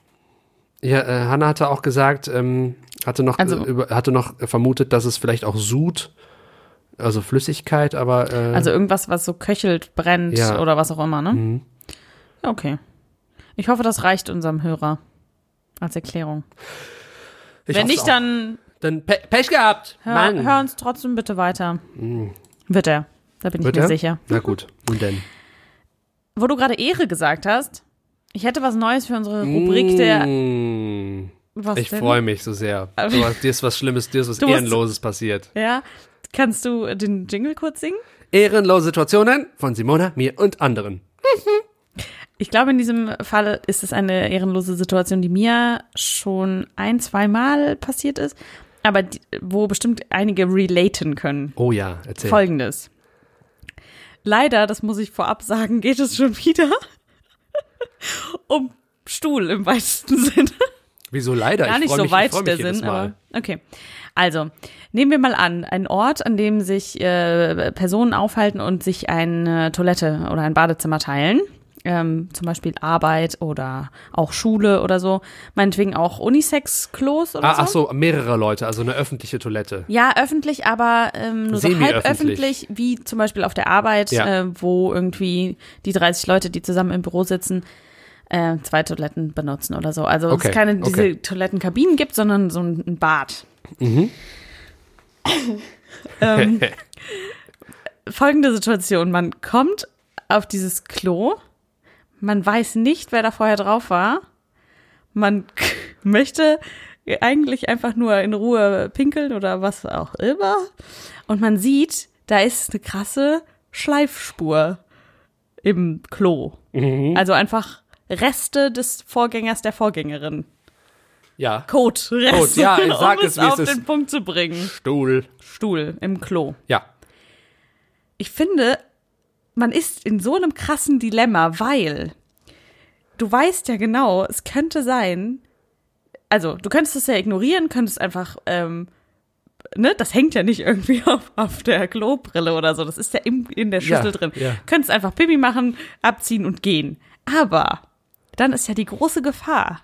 A: Ja, äh, Hanna hatte auch gesagt, ähm, hatte noch
B: Also-
A: äh, über, hatte noch vermutet, dass es vielleicht auch Sud, also Flüssigkeit, aber äh,
B: Also irgendwas, was so köchelt, brennt
A: Ja.
B: oder was auch immer, ne?
A: mhm.
B: Okay. Ich hoffe, das reicht unserem Hörer als Erklärung.
A: ich
B: Wenn nicht, dann
A: dann Pe Pech gehabt.
B: hör,
A: Mann.
B: hör uns trotzdem bitte weiter. Wird er. Da bin ich
A: Wird
B: mir
A: er?
B: sicher.
A: Na gut, und denn?
B: Wo du gerade Ehre gesagt hast, ich hätte was Neues für unsere Rubrik der.
A: Mm,
B: Was
A: ich freue mich so sehr. Du hast, dir ist was Schlimmes, dir ist was
B: Du musst-
A: Ehrenloses passiert.
B: Ja. Kannst du den Jingle kurz singen?
A: Ehrenlose Situationen von Simona, mir und anderen.
B: Ich glaube, in diesem Fall ist es eine ehrenlose Situation, die mir schon ein, zwei Mal passiert ist, aber die, wo bestimmt einige relaten können.
A: Oh ja, erzähl.
B: Folgendes. Leider, das muss ich vorab sagen, geht es schon wieder um Stuhl im weitesten Sinne.
A: Wieso leider?
B: Gar
A: ich
B: nicht
A: freu
B: so
A: mich,
B: weit
A: ich
B: der Sinn, aber okay. Also, nehmen wir mal an, ein Ort, an dem sich äh, Personen aufhalten und sich eine Toilette oder ein Badezimmer teilen. Ähm, zum Beispiel Arbeit oder auch Schule oder so. Meinetwegen auch Unisex-Klos oder
A: Ah,
B: so.
A: ach so, mehrere Leute, also eine öffentliche Toilette.
B: Ja, öffentlich, aber ähm, nur so halb öffentlich, wie zum Beispiel auf der Arbeit,
A: Ja.
B: äh, wo irgendwie die 30 Leute, die zusammen im Büro sitzen, äh, zwei Toiletten benutzen oder so. Also
A: Okay,
B: es keine diese
A: okay.
B: Toilettenkabinen gibt, sondern so ein Bad.
A: Mhm.
B: ähm, folgende Situation, man kommt auf dieses Klo, man weiß nicht, wer da vorher drauf war, man möchte eigentlich einfach nur in Ruhe pinkeln oder was auch immer und man sieht, da ist eine krasse Schleifspur im Klo.
A: Mhm.
B: Also einfach Reste des Vorgängers der Vorgängerin.
A: Ja.
B: Code,
A: Code, ja, sag
B: um
A: es,
B: es
A: wie es
B: auf
A: ist.
B: den Punkt zu bringen.
A: Stuhl.
B: Stuhl im Klo.
A: Ja.
B: Ich finde, man ist in so einem krassen Dilemma, weil du weißt ja genau, es könnte sein, also du könntest es ja ignorieren, könntest einfach, ähm, ne, das hängt ja nicht irgendwie auf, auf der Klobrille oder so, das ist ja im, in der Schüssel
A: Ja,
B: drin.
A: ja.
B: Könntest einfach Pipi machen, abziehen und gehen. Aber dann ist ja die große Gefahr,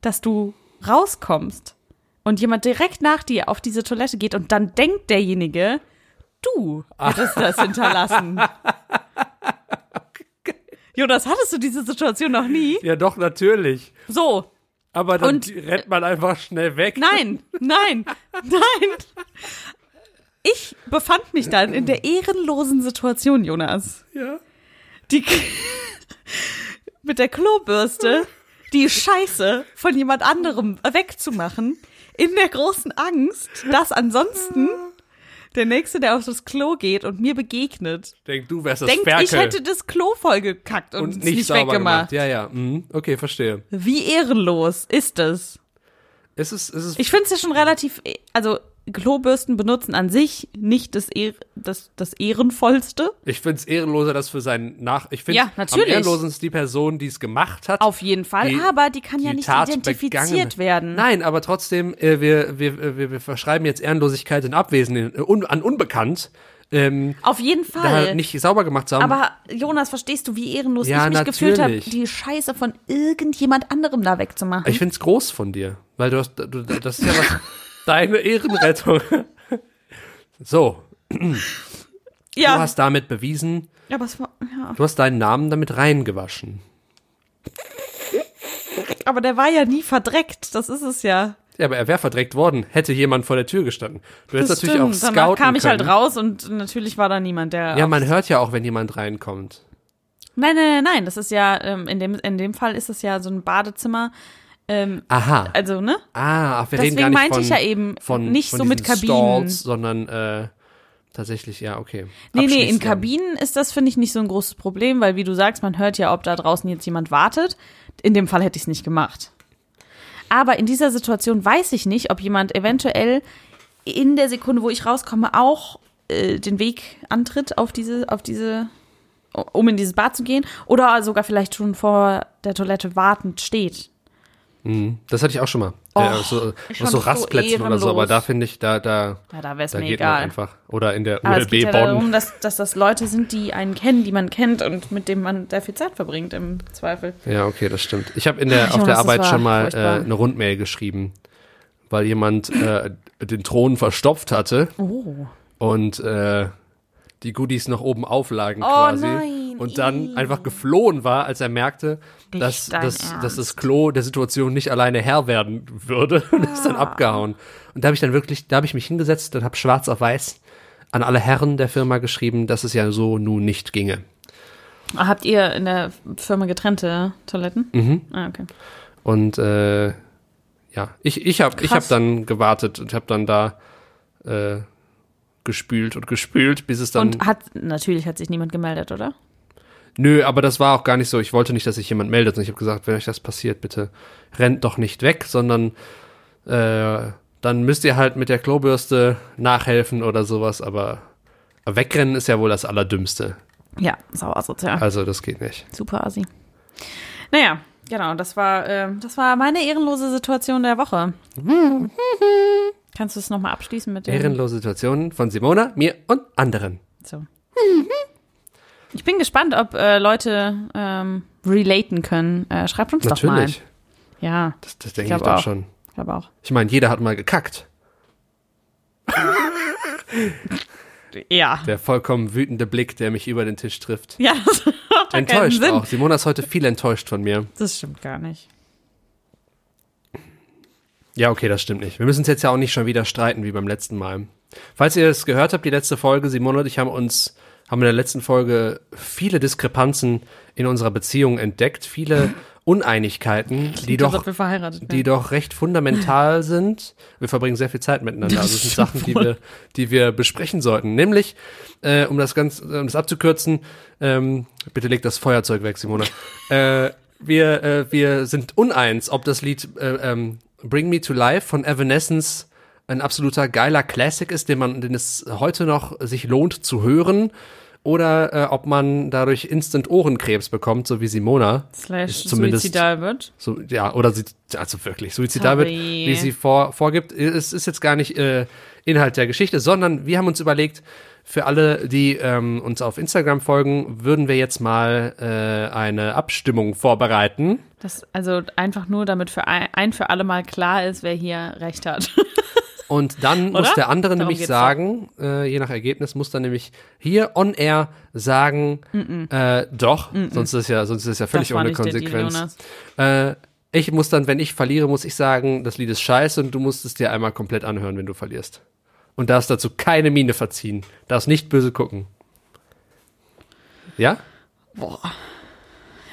B: dass du rauskommst und jemand direkt nach dir auf diese Toilette geht und dann denkt derjenige, du hättest das hinterlassen. Jonas, hattest du diese Situation noch nie?
A: Ja, doch, natürlich.
B: So,
A: Aber dann
B: Und-
A: rennt man einfach schnell weg.
B: nein, nein, nein. Ich befand mich dann in der ehrenlosen Situation, Jonas.
A: Ja.
B: Die mit der Klobürste die Scheiße von jemand anderem wegzumachen, in der großen Angst, dass ansonsten der Nächste, der auf das Klo geht und mir begegnet,
A: Denk, du wärst das
B: denkt,
A: Ferkel.
B: ich hätte das Klo vollgekackt und,
A: und nicht,
B: nicht, weggemacht.
A: gemacht. Ja, ja. Mhm. Okay, verstehe.
B: Wie ehrenlos ist es?
A: Es ist, es ist
B: Ich finde es ja schon relativ, eh- also Klobürsten benutzen an sich nicht das, Ehr, das, das Ehrenvollste.
A: Ich finde es ehrenloser, dass für seinen Nach. Ich finde
B: Ja,
A: am
B: natürlich.
A: ehrenlosesten die Person, die es gemacht hat.
B: Auf jeden Fall,
A: Die-
B: aber die kann ja
A: die
B: nicht
A: Tat
B: identifiziert
A: begangen.
B: werden.
A: Nein, aber trotzdem, äh, wir, wir, wir, wir verschreiben jetzt Ehrenlosigkeit in Abwesenden, äh, un, an Unbekannt, ähm,
B: Auf jeden Fall.
A: nicht sauber gemacht zu haben.
B: aber Jonas, verstehst du, wie ehrenlos
A: Ja,
B: ich mich gefühlt habe,
A: natürlich.
B: die Scheiße von irgendjemand anderem da wegzumachen?
A: ich finde es groß von dir, weil du hast, du, das ist ja was, deine Ehrenrettung. So, du
B: ja,
A: hast damit bewiesen,
B: aber es war, ja.
A: du hast deinen Namen damit reingewaschen.
B: aber der war ja nie verdreckt, das ist es ja.
A: Ja, aber er wäre verdreckt worden, hätte jemand vor der Tür gestanden. Du hättest natürlich auch
B: stimmt. Danach
A: scouten
B: kam ich halt
A: können.
B: raus und natürlich war da niemand, der.
A: Ja, man hört ja auch, wenn jemand reinkommt.
B: nein, nein, nein, nein. Das ist ja, ähm, in, dem, in dem Fall ist es ja so ein Badezimmer. Ähm,
A: Aha.
B: also, ne?
A: Ah, ach, wir reden
B: Deswegen
A: gar nicht
B: meinte
A: von,
B: ich ja eben
A: von,
B: nicht
A: von
B: so mit Kabinen.
A: Stalls, sondern äh, tatsächlich, ja, okay.
B: Nee, nee, in. Kabinen ist das, finde ich, nicht so ein großes Problem, weil wie du sagst, man hört ja, ob da draußen jetzt jemand wartet. In dem Fall hätte ich es nicht gemacht. Aber in dieser Situation weiß ich nicht, ob jemand eventuell in der Sekunde, wo ich rauskomme, auch äh, den Weg antritt auf diese, auf diese, um in dieses Bad zu gehen oder sogar vielleicht schon vor der Toilette wartend steht.
A: Mhm, Das hatte ich auch schon mal.
B: Och,
A: ja, so,
B: fand
A: so
B: das so
A: Rastplätzen oder so, aber da finde ich, da, da,
B: Ja, da
A: da
B: mir
A: geht man
B: egal.
A: einfach. Oder in der ULB
B: ja
A: Bonn.
B: darum, dass, dass das Leute sind, die einen kennen, die man kennt und mit denen man sehr viel Zeit verbringt im Zweifel.
A: Ja, okay, das stimmt. Ich habe in der,
B: Ich
A: auf der Arbeit schon mal äh, eine Rundmail geschrieben, weil jemand äh, den Thron verstopft hatte
B: Oh.
A: und äh, die Goodies noch oben auflagen
B: Oh
A: quasi.
B: nein,
A: und dann
B: ih.
A: einfach geflohen war, als er merkte,
B: Nicht
A: dass, dass, dass
B: Ernst.
A: das Klo der Situation nicht alleine Herr werden würde und ist
B: Ah.
A: dann abgehauen. Und da habe ich dann wirklich, da habe ich mich hingesetzt und habe schwarz auf weiß an alle Herren der Firma geschrieben, dass es ja so nun nicht ginge.
B: Habt ihr in der Firma getrennte Toiletten?
A: Mhm.
B: Ah, okay.
A: Und äh, ja, ich, ich habe ich hab dann gewartet und habe dann da äh, gespült und gespült, bis es dann.
B: Und hat, natürlich hat sich niemand gemeldet, oder?
A: Nö, aber das war auch gar nicht so. Ich wollte nicht, dass sich jemand meldet. Und ich habe gesagt, wenn euch das passiert, bitte rennt doch nicht weg, sondern äh, dann müsst ihr halt mit der Klobürste nachhelfen oder sowas. Aber wegrennen ist ja wohl das Allerdümmste.
B: Ja, sauer sozial.
A: Also das geht nicht.
B: Super assi. Naja, genau, das war, äh, das war meine ehrenlose Situation der Woche. Kannst du es nochmal abschließen mit dem?
A: Ehrenlose Situationen von Simona, mir und anderen.
B: So. Ich bin gespannt, ob äh, Leute ähm, relaten können. Äh, schreibt uns
A: Natürlich.
B: doch mal. Ja,
A: Das, das denke ich, doch
B: auch.
A: schon.
B: ich glaube auch.
A: Ich meine, jeder hat mal gekackt.
B: Ja.
A: Der vollkommen wütende Blick, der mich über den Tisch trifft.
B: Ja, das macht keinen
A: Enttäuscht
B: Sinn.
A: auch. Simona ist heute viel enttäuscht von mir.
B: Das stimmt gar nicht.
A: Ja, okay, das stimmt nicht. Wir müssen uns jetzt ja auch nicht schon wieder streiten wie beim letzten Mal. Falls ihr es gehört habt, die letzte Folge, Simona und ich haben uns, haben in der letzten Folge viele Diskrepanzen in unserer Beziehung entdeckt, viele Uneinigkeiten, die doch die doch recht fundamental sind. Wir verbringen sehr viel Zeit miteinander. Also das sind Sachen, die wir, die wir besprechen sollten. Nämlich, äh, um das ganz, um das abzukürzen, ähm, bitte leg das Feuerzeug weg, Simona. äh, wir, äh, wir sind uneins, ob das Lied äh, ähm, Bring Me to Life von Evanescence ein absoluter geiler Classic ist, den man, den es heute noch sich lohnt zu hören. Oder äh, ob man dadurch instant Ohrenkrebs bekommt, so wie Simona.
B: Slash
A: zumindest-
B: suizidal wird.
A: So, ja, oder sie, also wirklich, suizidal wird,
B: Sorry.
A: wie sie vor, vorgibt. Es ist jetzt gar nicht äh, Inhalt der Geschichte, sondern wir haben uns überlegt, für alle, die ähm, uns auf Instagram folgen, würden wir jetzt mal äh, eine Abstimmung vorbereiten.
B: Das, also einfach nur, damit für ein, ein für alle Mal klar ist, wer hier recht hat.
A: Und dann muss der andere
B: Darum
A: nämlich sagen, äh, je nach Ergebnis, muss dann nämlich hier on air sagen, Äh, doch, sonst ist ja, sonst ist es ja völlig ohne Konsequenz. Äh, ich muss dann, wenn ich verliere, muss ich sagen, das Lied ist scheiße und du musst es dir einmal komplett anhören, wenn du verlierst. Und darfst dazu keine Miene verziehen. Darfst nicht böse gucken. Ja?
B: Boah.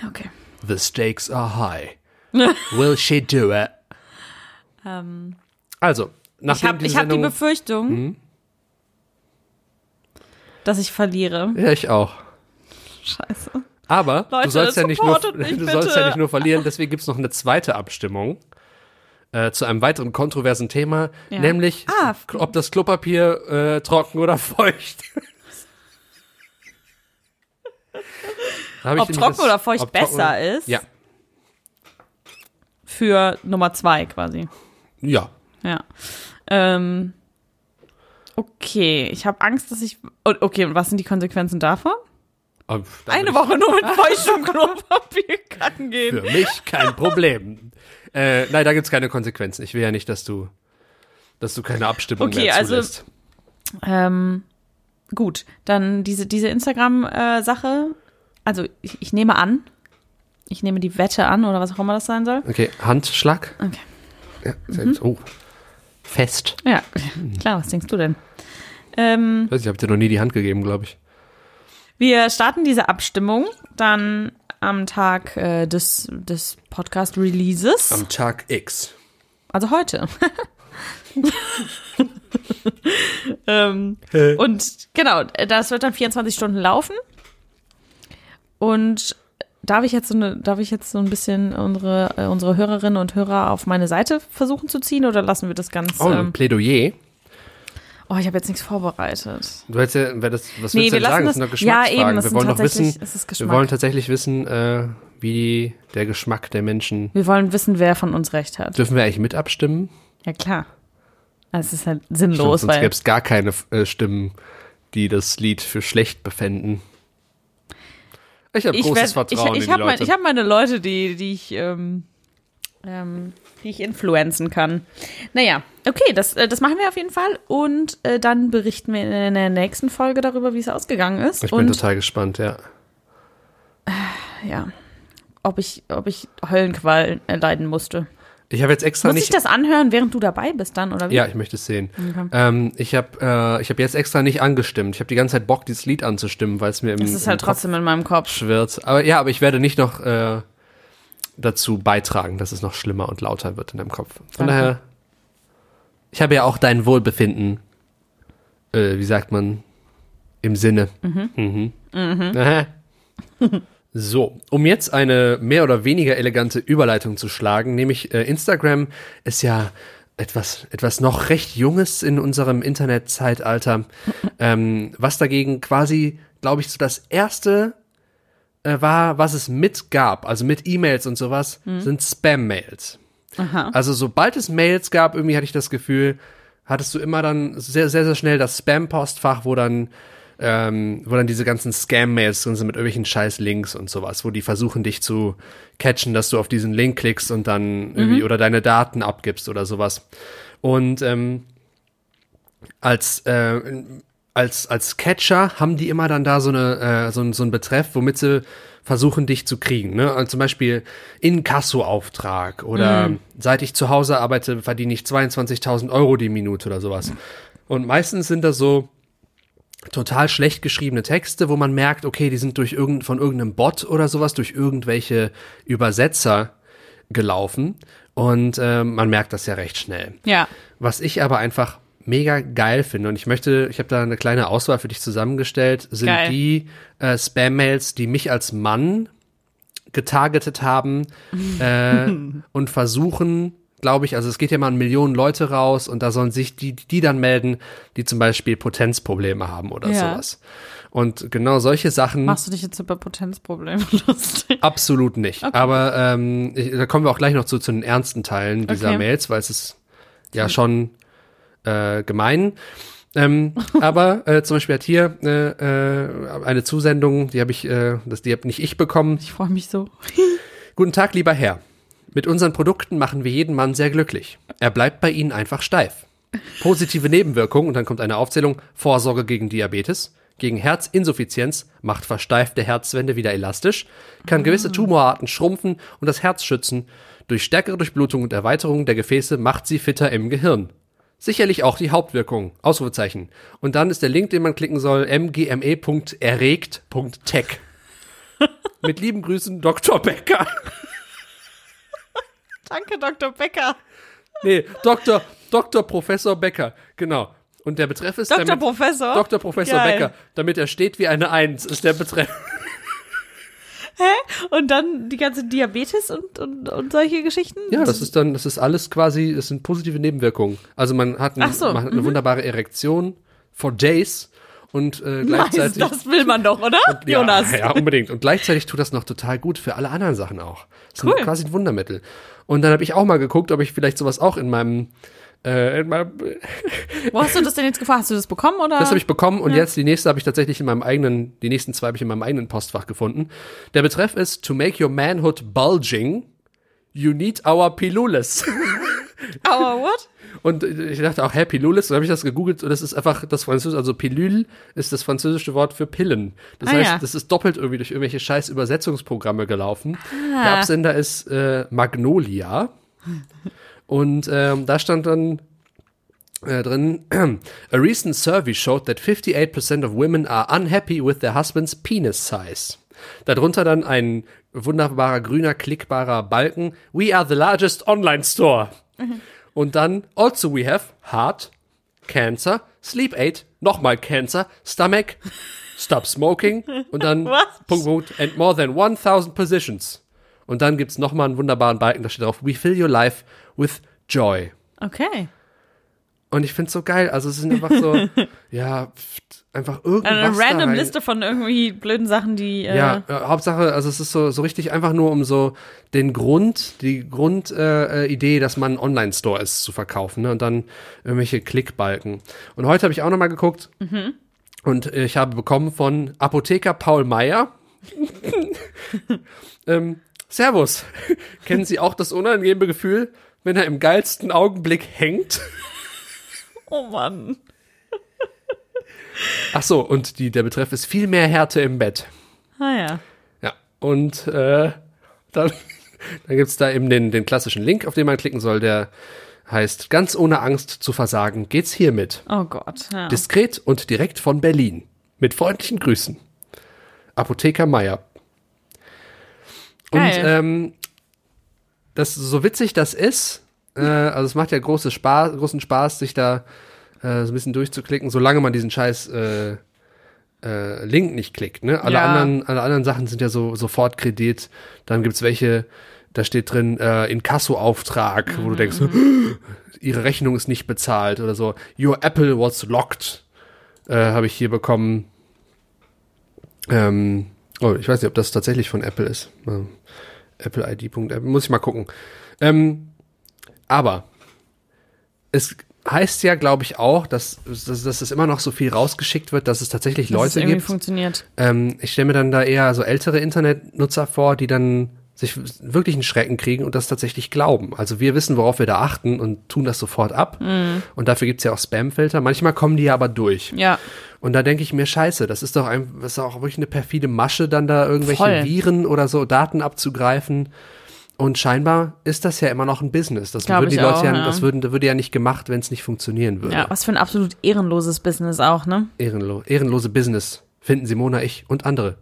B: Okay.
A: The stakes are high. Will she do it?
B: Ähm,
A: Also,
B: ich habe hab die Befürchtung, dass ich verliere.
A: ja, ich auch.
B: Scheiße.
A: Aber
B: Leute,
A: du sollst ja nicht nur,
B: mich,
A: du sollst ja nicht nur verlieren, deswegen gibt's noch eine zweite Abstimmung äh, zu einem weiteren kontroversen Thema,
B: Ja.
A: nämlich
B: Ah,
A: ob das Klopapier äh, trocken oder feucht. Ich
B: Ob trocken
A: das-
B: oder feucht
A: ob trocken-
B: besser ist?
A: Ja,
B: Für Nummer zwei quasi.
A: ja.
B: Ja. Ähm, okay, ich habe Angst, dass ich. und- Okay, und was sind die Konsequenzen davon?
A: Aber da
B: Eine Woche nur mit feuchtem Klopapier kacken gehen.
A: Für mich kein Problem. äh, nein, da gibt's keine Konsequenzen. Ich will ja nicht, dass du, dass du keine Abstimmung
B: Okay,
A: mehr
B: also-
A: zulässt.
B: Ähm, gut, dann diese, diese Instagram-Sache. also ich, ich nehme an, ich nehme die Wette an oder was auch immer das sein soll.
A: Okay, Handschlag.
B: Okay.
A: Ja, sehr gut. Oh. Fest.
B: Ja, klar, was denkst du denn? Ähm,
A: Weiß ich, hab dir noch nie die Hand gegeben, glaube ich.
B: wir starten diese Abstimmung dann am Tag äh, des, des Podcast-Releases.
A: Am Tag X.
B: Also heute. ähm, und genau, das wird dann 24 Stunden laufen. Und darf ich jetzt so eine, darf ich jetzt so ein bisschen unsere, äh, unsere Hörerinnen und Hörer auf meine Seite versuchen zu ziehen oder lassen wir das ganz?
A: Oh, ein
B: ähm,
A: Plädoyer.
B: oh, ich habe jetzt nichts vorbereitet.
A: Du hättest ja, das, was
B: Nee,
A: willst du
B: wir
A: denn sagen?
B: das-
A: Das sind doch
B: ja, eben, das
A: wir wollen doch
B: tatsächlich-
A: wissen, wir wollen tatsächlich wissen, äh, wie der Geschmack der Menschen.
B: Wir wollen wissen, wer von uns recht hat.
A: Dürfen wir eigentlich mit abstimmen?
B: Ja, klar. Also es ist halt
A: Stimmt,
B: sinnlos,
A: sonst
B: weil
A: gäbe es gar keine äh, Stimmen, die das Lied für schlecht befänden. Ich habe großes
B: werd-
A: Vertrauen
B: ich, ich
A: in die
B: habe mein,
A: Leute.
B: ich hab meine Leute, die, die ich, ähm, ähm, die ich influenzen kann. Naja, okay, das, äh, das machen wir auf jeden Fall. Und äh, dann berichten wir in der nächsten Folge darüber, wie es ausgegangen ist.
A: ich bin
B: und
A: total gespannt, ja.
B: ja, ob ich, ob ich Höllenqual erleiden musste.
A: Ich habe jetzt extra
B: Muss ich
A: nicht.
B: das anhören, während du dabei bist dann, oder wie?
A: Ja, ich möchte es sehen. Ähm, ich habe äh, ich hab jetzt extra nicht angestimmt. Ich habe die ganze Zeit Bock, dieses Lied anzustimmen, weil es mir im,
B: Das ist halt
A: Kopf
B: trotzdem in meinem Kopf.
A: schwirrt. Aber ja, aber ich werde nicht noch äh, dazu beitragen, dass es noch schlimmer und lauter wird in deinem Kopf. Von
B: Danke.
A: daher, ich habe ja auch dein Wohlbefinden, äh, wie sagt man, im Sinne. Mhm. Aha. So, um jetzt eine mehr oder weniger elegante Überleitung zu schlagen, nämlich äh, Instagram. Ist ja etwas, etwas noch recht Junges in unserem Internetzeitalter, ähm, was dagegen quasi, glaube ich, so das erste äh, war, was es mit gab, also mit E-Mails und sowas, sind Spam-Mails. Also sobald es Mails gab, irgendwie hatte ich das Gefühl, hattest du immer dann sehr, sehr, sehr schnell das Spam-Postfach, wo dann, ähm, wo dann diese ganzen Scam-Mails drin sind mit irgendwelchen scheiß Links und sowas, wo die versuchen, dich zu catchen, dass du auf diesen Link klickst und dann irgendwie oder deine Daten abgibst oder sowas. Und ähm, als äh, als als Catcher haben die immer dann da so eine äh, so, ein- so ein Betreff, womit sie versuchen dich zu kriegen, ne? Also zum Beispiel Inkasso-Auftrag oder seit ich zu Hause arbeite, verdiene ich 22.000 Euro die Minute oder sowas. Und meistens sind das so total schlecht geschriebene Texte, wo man merkt, okay, die sind durch irgend, von irgendeinem Bot oder sowas, durch irgendwelche Übersetzer gelaufen. Und äh, man merkt das ja recht schnell.
B: Ja.
A: Was ich aber einfach mega geil finde und ich möchte, ich habe da eine kleine Auswahl für dich zusammengestellt, sind
B: Geil.
A: die äh, Spam-Mails, die mich als Mann getargetet haben äh, und versuchen, glaube ich, also es geht ja mal an Millionen Leute raus und da sollen sich die, die dann melden, die zum Beispiel Potenzprobleme haben oder
B: Ja.
A: sowas. Und genau solche Sachen.
B: Machst du dich jetzt über Potenzprobleme lustig?
A: Absolut nicht. Aber ähm, ich, da kommen wir auch gleich noch zu, zu den ernsten Teilen dieser
B: Okay.
A: Mails, weil es ist ja schon äh, gemein. Ähm, aber äh, zum Beispiel hat hier äh, äh, eine Zusendung, die habe ich, äh, das, die habe nicht ich bekommen.
B: Ich freue mich so.
A: Guten Tag, lieber Herr. Mit unseren Produkten machen wir jeden Mann sehr glücklich. Er bleibt bei Ihnen einfach steif. Positive Nebenwirkungen, und dann kommt eine Aufzählung, Vorsorge gegen Diabetes, gegen Herzinsuffizienz, macht versteifte Herzwände wieder elastisch, kann gewisse Tumorarten schrumpfen und das Herz schützen. Durch stärkere Durchblutung und Erweiterung der Gefäße macht sie fitter im Gehirn. Sicherlich auch die Hauptwirkung. Ausrufezeichen. Und dann ist der Link, den man klicken soll, mgme.erregt.tech. Mit lieben Grüßen, Dr. Becker.
B: Danke, Dr. Becker.
A: Nee, Dr. Dr. Professor Becker, genau. Und der Betreff ist
B: Dr.
A: damit,
B: Professor.
A: Dr. Professor
B: Geil.
A: Becker, damit er steht wie eine Eins, ist der Betreff.
B: Und dann die ganze Diabetes und, und, und solche Geschichten?
A: Ja, das ist dann, das ist alles quasi, das sind positive Nebenwirkungen. Also man hat, ein,
B: so,
A: man hat eine wunderbere Erektion for days und äh,
B: Nice,
A: gleichzeitig.
B: das will man doch, oder?
A: ja,
B: Jonas.
A: Ja, unbedingt. Und gleichzeitig tut das noch total gut für alle anderen Sachen auch. Das ist
B: Cool.
A: quasi ein Wundermittel. Und dann habe ich auch mal geguckt, ob ich vielleicht sowas auch in meinem, äh, in meinem
B: Wo hast du das denn jetzt gefragt? Hast du das bekommen oder?
A: Das habe ich bekommen und jetzt die nächste habe ich tatsächlich in meinem eigenen, die nächsten zwei habe ich in meinem eigenen Postfach gefunden. Der Betreff ist To make your manhood bulging, you need our Pilules.
B: Aber what?
A: Und ich dachte auch, hä, Pilules? Dann habe ich das gegoogelt und das ist einfach das Französische, also Pilule ist das französische Wort für Pillen. Das
B: Ah,
A: heißt,
B: ja.
A: das ist doppelt irgendwie durch irgendwelche scheiß Übersetzungsprogramme gelaufen.
B: Ah.
A: Der Absender ist äh, Magnolia. Und ähm, da stand dann äh, drin, a recent survey showed that 58% of women are unhappy with their husband's penis size. Darunter dann ein wunderbarer grüner klickbarer Balken. We are the largest online store. Und dann also we have heart, cancer, sleep aid, nochmal cancer, stomach, stop smoking und dann? Punkt, Punkt, and more than 1000 positions. Und dann gibt's nochmal einen wunderbaren Balken, da steht drauf, we fill your life with joy.
B: Okay.
A: Und ich find's so geil. Also es sind einfach so, ja, einfach irgendwas.
B: Eine random
A: rein.
B: Liste von irgendwie blöden Sachen, die. Äh,
A: Ja, äh, Hauptsache, also es ist so, so richtig einfach nur um so den Grund, die Grundidee, äh, Idee, dass man ein Online-Store ist, zu verkaufen. Ne? Und dann irgendwelche Klickbalken. Und heute habe ich auch nochmal geguckt. Und äh, ich habe bekommen von Apotheker Paul Meyer. ähm, Servus. Kennen Sie auch das unangenehme Gefühl, wenn er im geilsten Augenblick hängt?
B: Oh Mann.
A: Ach so, und die, der Betreff ist viel mehr Härte im Bett.
B: Ah ja.
A: Ja, und äh, dann, dann gibt's da eben den, den klassischen Link, auf den man klicken soll, der heißt Ganz ohne Angst zu versagen geht's hiermit.
B: Oh Gott. Ja.
A: Diskret und direkt von Berlin. Mit freundlichen Grüßen. Apotheker Meier. Und
B: Geil.
A: ähm, das so witzig das ist, äh, also es macht ja große Spaß, großen Spaß, sich da äh, so ein bisschen durchzuklicken, solange man diesen scheiß äh, äh, Link nicht klickt. Ne? Alle,
B: Ja.
A: anderen, alle anderen Sachen sind ja so Sofortkredit. Dann gibt's welche, da steht drin äh, Inkasso-Auftrag, wo du denkst, ihre Rechnung ist nicht bezahlt oder so. Your Apple was locked, äh, habe ich hier bekommen. Ähm, oh, ich weiß nicht, ob das tatsächlich von Apple ist. Ähm, AppleID.app, muss ich mal gucken. Ähm, aber es heißt ja, glaube ich, auch, dass, dass, dass es immer noch so viel rausgeschickt wird, dass es tatsächlich
B: Dass es
A: Leute
B: irgendwie
A: gibt.
B: funktioniert.
A: Ähm, ich stelle mir dann da eher so ältere Internetnutzer vor, die dann sich wirklich einen Schrecken kriegen und das tatsächlich glauben. Also wir wissen, worauf wir da achten und tun das sofort ab. Und dafür gibt's ja auch Spamfilter. Manchmal kommen die ja aber durch.
B: Ja.
A: Und da denke ich mir, scheiße, das ist doch ein, das ist auch wirklich eine perfide Masche, dann da irgendwelche
B: Voll.
A: Viren oder so Daten abzugreifen. Und scheinbar ist das ja immer noch ein Business. Das
B: Glaub
A: würden die Leute
B: auch,
A: ja,
B: ja.
A: das würden, würde ja nicht gemacht, wenn es nicht funktionieren würde.
B: Ja, was für ein absolut ehrenloses Business auch, ne?
A: Ehrenlo ehrenlose Business. Finden Simona, ich und andere.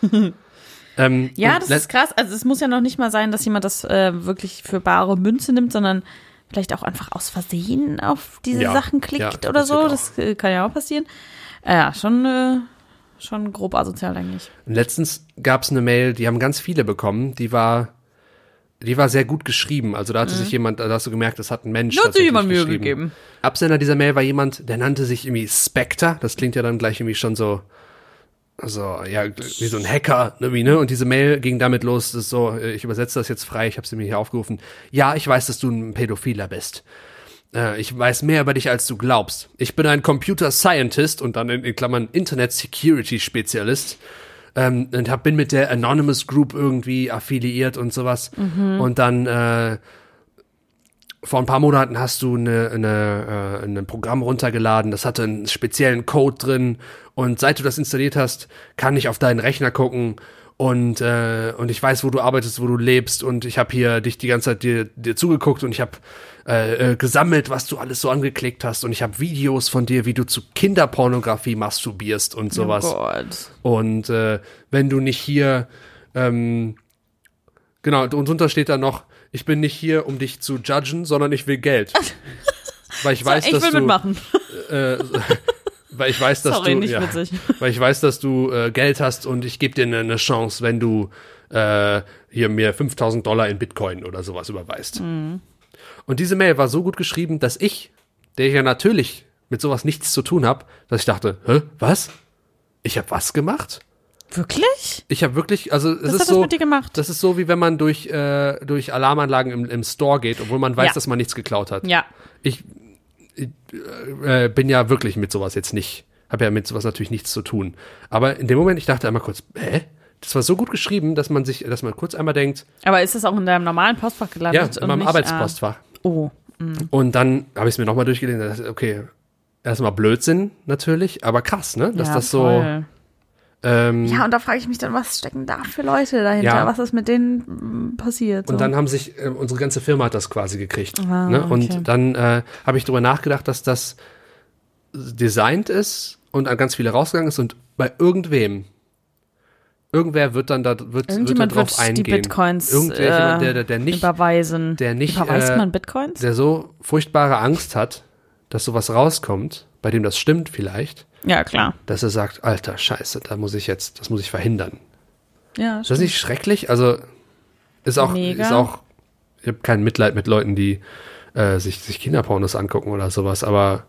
A: ähm,
B: Ja,
A: und
B: das ist krass. Also es muss ja noch nicht mal sein, dass jemand das äh, wirklich für bare Münze nimmt, sondern vielleicht auch einfach aus Versehen auf diese
A: Ja,
B: Sachen
A: ja,
B: klickt
A: das
B: oder so. Das äh, kann ja auch passieren. Äh, ja, schon, äh, schon grob asozial eigentlich.
A: Letztens gab es eine Mail, die haben ganz viele bekommen, die war, die war sehr gut geschrieben. Also da hatte sich jemand, da hast du gemerkt, das hat ein Mensch.
B: Da hat sich jemand Mühe gegeben.
A: Absender dieser Mail war jemand, der nannte sich irgendwie Spectre. Das klingt ja dann gleich irgendwie schon so, also ja, wie so ein Hacker, irgendwie, ne? Und diese Mail ging damit los, das ist so, äh, ich übersetze das jetzt frei, ich habe sie mir hier aufgerufen. Ja, ich weiß, dass du ein Pädophiler bist. Äh, Ich weiß mehr über dich, als du glaubst. Ich bin ein Computer Scientist und dann in, in Klammern Internet Security Spezialist. Ähm, und hab, bin mit der Anonymous Group irgendwie affiliiert und sowas. Und dann äh, vor ein paar Monaten hast du eine, eine, äh, ein Programm runtergeladen, das hatte einen speziellen Code drin. Und seit du das installiert hast, kann ich auf deinen Rechner gucken und, äh, und ich weiß, wo du arbeitest, wo du lebst und ich habe hier dich die ganze Zeit dir, dir zugeguckt und ich habe äh, äh, gesammelt, was du alles so angeklickt hast und ich habe Videos von dir, wie du zu Kinderpornografie masturbierst und sowas.
B: Oh Gott.
A: Und äh, wenn du nicht hier, ähm, genau, und drunter steht da noch, ich bin nicht hier, um dich zu judgen, sondern ich will Geld. weil ich weiß,
B: ich
A: dass
B: will
A: du,
B: mitmachen.
A: äh, weil ich weiß, dass
B: Sorry,
A: du, ja,
B: witzig.
A: weil ich weiß, dass du äh, Geld hast und ich gebe dir eine, eine Chance, wenn du äh, hier mir 5000 Dollar in Bitcoin oder sowas überweist.
B: Mhm.
A: Und diese Mail war so gut geschrieben, dass ich, der ja natürlich mit sowas nichts zu tun habe, dass ich dachte, hä, was? Ich habe was gemacht?
B: Wirklich?
A: Ich habe wirklich, also es
B: Was
A: ist
B: hat das
A: so,
B: mit dir gemacht?
A: das ist so wie wenn man durch äh, durch Alarmanlagen im, im Store geht, obwohl man weiß,
B: Ja.
A: dass man nichts geklaut hat.
B: Ja.
A: Ich, ich äh, bin ja wirklich mit sowas jetzt nicht, habe ja mit sowas natürlich nichts zu tun. Aber in dem Moment, ich dachte einmal kurz, hä? Das war so gut geschrieben, dass man sich, dass man kurz einmal denkt,
B: Aber ist das auch in deinem normalen Postfach
A: ja,
B: gelandet?
A: in
B: und
A: meinem
B: nicht,
A: Arbeitspostfach.
B: Ah, oh.
A: Und dann habe ich es mir nochmal durchgelesen, okay, erstmal Blödsinn natürlich, aber krass, ne? Dass
B: ja,
A: das so,
B: voll.
A: Ähm,
B: Ja, und da frage ich mich dann, was stecken da für Leute dahinter?
A: Ja.
B: Was ist mit denen mm, passiert? So?
A: Und dann haben sich, äh, unsere ganze Firma hat das quasi gekriegt.
B: Ah,
A: ne?
B: okay.
A: Und dann äh, habe ich darüber nachgedacht, dass das designt ist und an ganz viele rausgegangen ist und bei irgendwem, irgendwer wird dann da, wird, wird da drauf
B: wird,
A: eingehen.
B: die Bitcoins
A: Irgendwer,
B: äh,
A: der, der, der nicht,
B: überweisen.
A: der nicht,
B: Überweist
A: äh,
B: man Bitcoins?
A: der so furchtbare Angst hat, dass sowas rauskommt, bei dem das stimmt vielleicht,
B: ja, klar.
A: dass er sagt, alter Scheiße, da muss ich jetzt, das muss ich verhindern.
B: Ja,
A: Ist das nicht schrecklich? Also ist auch,
B: Mega.
A: ist auch, ich habe kein Mitleid mit Leuten, die äh, sich, sich Kinderpornos angucken oder sowas, aber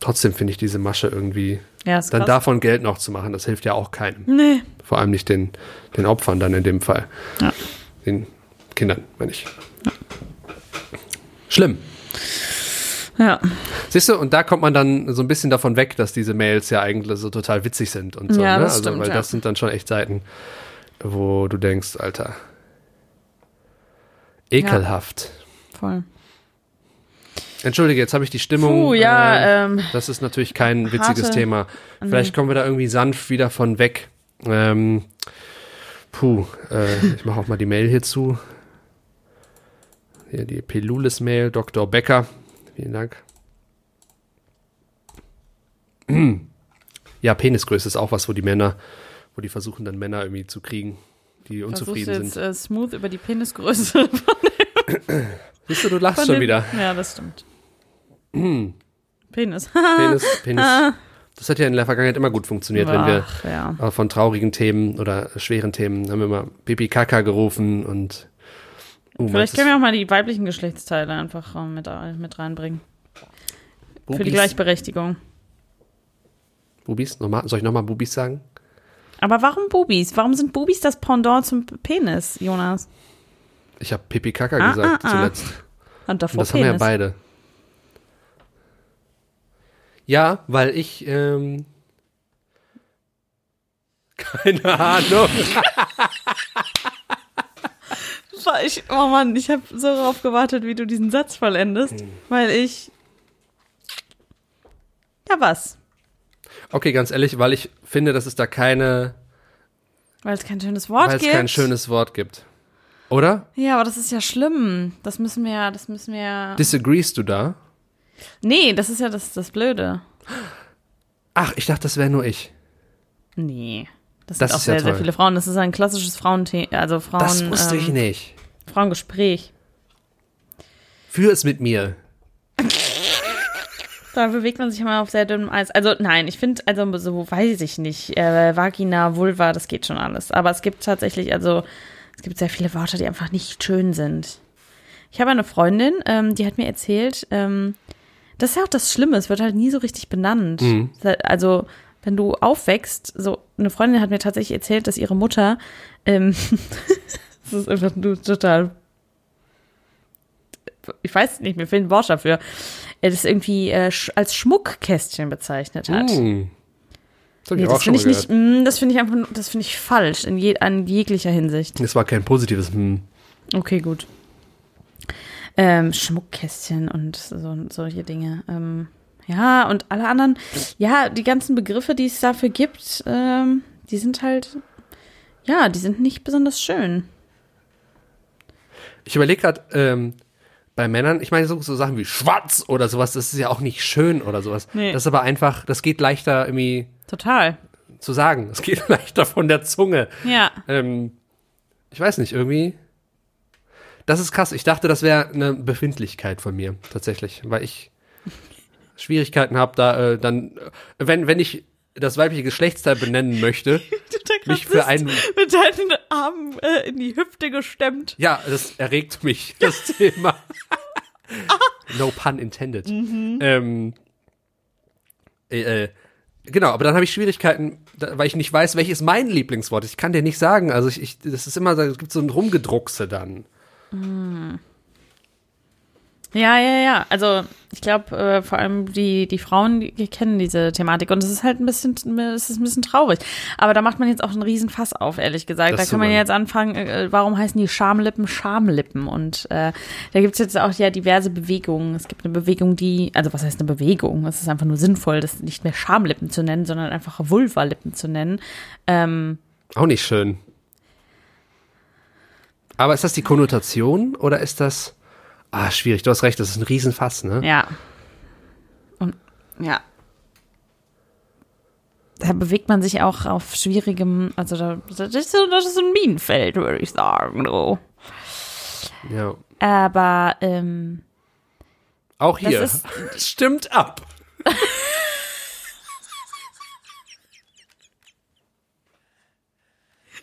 A: trotzdem finde ich diese Masche irgendwie,
B: ja
A: dann
B: krass.
A: davon Geld noch zu machen, das hilft ja auch keinem.
B: Nee.
A: Vor allem nicht den, den Opfern dann in dem Fall.
B: Ja.
A: Den Kindern, meine ich. Schlimm.
B: Ja.
A: Siehst du, und da kommt man dann so ein bisschen davon weg, dass diese Mails ja eigentlich so total witzig sind und so.
B: Ja,
A: ne? also,
B: stimmt,
A: weil
B: ja.
A: das sind dann schon echt Seiten, wo du denkst, Alter, ekelhaft.
B: Voll.
A: Entschuldige, jetzt habe ich die Stimmung.
B: Puh, ja, ähm,
A: das ist natürlich kein witziges Thema. Vielleicht kommen wir da irgendwie sanft wieder von weg. Ähm, puh, äh, ich mache auch mal die Mail hier zu. Hier die Pelulis-Mail, Dr. Becker. Vielen Dank. Ja, Penisgröße ist auch was, wo die Männer, wo die versuchen dann Männer irgendwie zu kriegen, die
B: Versuchst du
A: unzufrieden
B: jetzt
A: sind.
B: äh, smooth über die Penisgröße
A: Siehst du, du lachst
B: von
A: schon
B: den-
A: wieder.
B: Ja, das stimmt. Penis.
A: Penis, Penis. Das hat ja in der Vergangenheit immer gut funktioniert, wenn wir
B: Ach, ja.
A: Aber von traurigen Themen oder schweren Themen haben wir mal Pipi Kaka gerufen und uh,
B: Vielleicht können wir auch mal die weiblichen Geschlechtsteile einfach äh, mit, mit reinbringen. Für die Gleichberechtigung.
A: Bubis? Nochmal, soll ich nochmal Bubis sagen?
B: Aber warum Bubis? Warum sind Bubis das Pendant zum Penis, Jonas?
A: Ich habe Pipi Kaka
B: Ah,
A: gesagt
B: ah, ah.
A: zuletzt.
B: Und
A: Und
B: davor
A: das haben wir ja
B: Penis.
A: beide. Ja, weil ich ähm, keine Ahnung.
B: Ich, oh Mann, ich habe so darauf gewartet, wie du diesen Satz vollendest,
A: Hm.
B: weil ich. Ja, was?
A: Okay, ganz ehrlich, weil ich finde, dass es da keine,
B: Weil es kein schönes Wort
A: weil es
B: gibt.
A: kein schönes Wort gibt. Oder?
B: ja, aber das ist ja schlimm. Das müssen wir ja, das müssen wir ja.
A: Disagreest du da?
B: Nee, das ist ja das, das Blöde.
A: Ach, ich dachte, das wäre nur ich.
B: Nee. Das,
A: Das
B: sind auch
A: ist ja
B: sehr, sehr viele Frauen. Das ist ein klassisches Frauenthema, also Frauen,
A: Das wusste ich
B: ähm,
A: nicht.
B: Frauengespräch.
A: Für es mit mir.
B: Da bewegt man sich immer auf sehr dünnem Eis. Also nein, ich finde, also so weiß ich nicht. Äh, Vagina, Vulva, das geht schon alles. Aber es gibt tatsächlich, also es gibt sehr viele Wörter, die einfach nicht schön sind. Ich habe eine Freundin, ähm, die hat mir erzählt, ähm, das ist ja auch das Schlimme, es wird halt nie so richtig benannt.
A: Mhm.
B: Also wenn du aufwächst, so eine Freundin hat mir tatsächlich erzählt, dass ihre Mutter, ähm, das ist einfach nur total ich weiß nicht, mir fehlt ein Wort dafür, äh, das irgendwie äh, als Schmuckkästchen bezeichnet hat.
A: Hm. Das
B: Nee, das finde ich nicht, mm, das finde ich einfach, das finde ich falsch in je, an jeglicher Hinsicht.
A: Das war kein positives Hm.
B: Okay, gut. Ähm, Schmuckkästchen und so, solche Dinge. Ähm, ja, und alle anderen, ja, die ganzen Begriffe, die es dafür gibt, ähm, die sind halt, ja, die sind nicht besonders schön.
A: Ich überlege gerade, ähm, bei Männern, ich meine so, so Sachen wie schwarz oder sowas, das ist ja auch nicht schön oder sowas.
B: Nee.
A: Das ist aber einfach, das geht leichter irgendwie
B: Total.
A: zu sagen. Es geht leichter von der Zunge.
B: Ja.
A: Ähm, ich weiß nicht, irgendwie. Das ist krass. Ich dachte, das wäre eine Befindlichkeit von mir, tatsächlich. Weil ich Schwierigkeiten habe, da äh, dann, wenn, wenn ich das weibliche Geschlechtsteil benennen möchte, mich für einen.
B: mit deinen Armen äh, in die Hüfte gestemmt.
A: Ja, das erregt mich, das Thema. no pun intended. Ähm, äh, äh, genau, aber dann habe ich Schwierigkeiten, da, weil ich nicht weiß, welches mein Lieblingswort ist. Ich kann dir nicht sagen. Also ich, ich das ist immer, es gibt so ein Rumgedruckse dann.
B: Ja, ja, ja. Also ich glaube, äh, vor allem die, die Frauen, die, kennen diese Thematik und es ist halt ein bisschen, es ist ein bisschen traurig. Aber da macht man jetzt auch einen riesen Fass auf, ehrlich gesagt.
A: Das
B: da kann man ja jetzt anfangen, äh, warum heißen die Schamlippen Schamlippen? Und äh, da gibt's jetzt auch ja diverse Bewegungen. Es gibt eine Bewegung, die, also was heißt eine Bewegung? Es ist einfach nur sinnvoll, das nicht mehr Schamlippen zu nennen, sondern einfach Vulvalippen zu nennen. Ähm,
A: Auch nicht schön. Aber ist das die Konnotation oder ist das. Ah, schwierig, du hast recht, das ist ein Riesenfass, ne?
B: Ja. Und ja. Da bewegt man sich auch auf schwierigem, also da, das, ist so, das ist ein Minenfeld, würde ich sagen. So.
A: Ja.
B: Aber ähm,
A: Auch hier.
B: Das
A: Stimmt ab.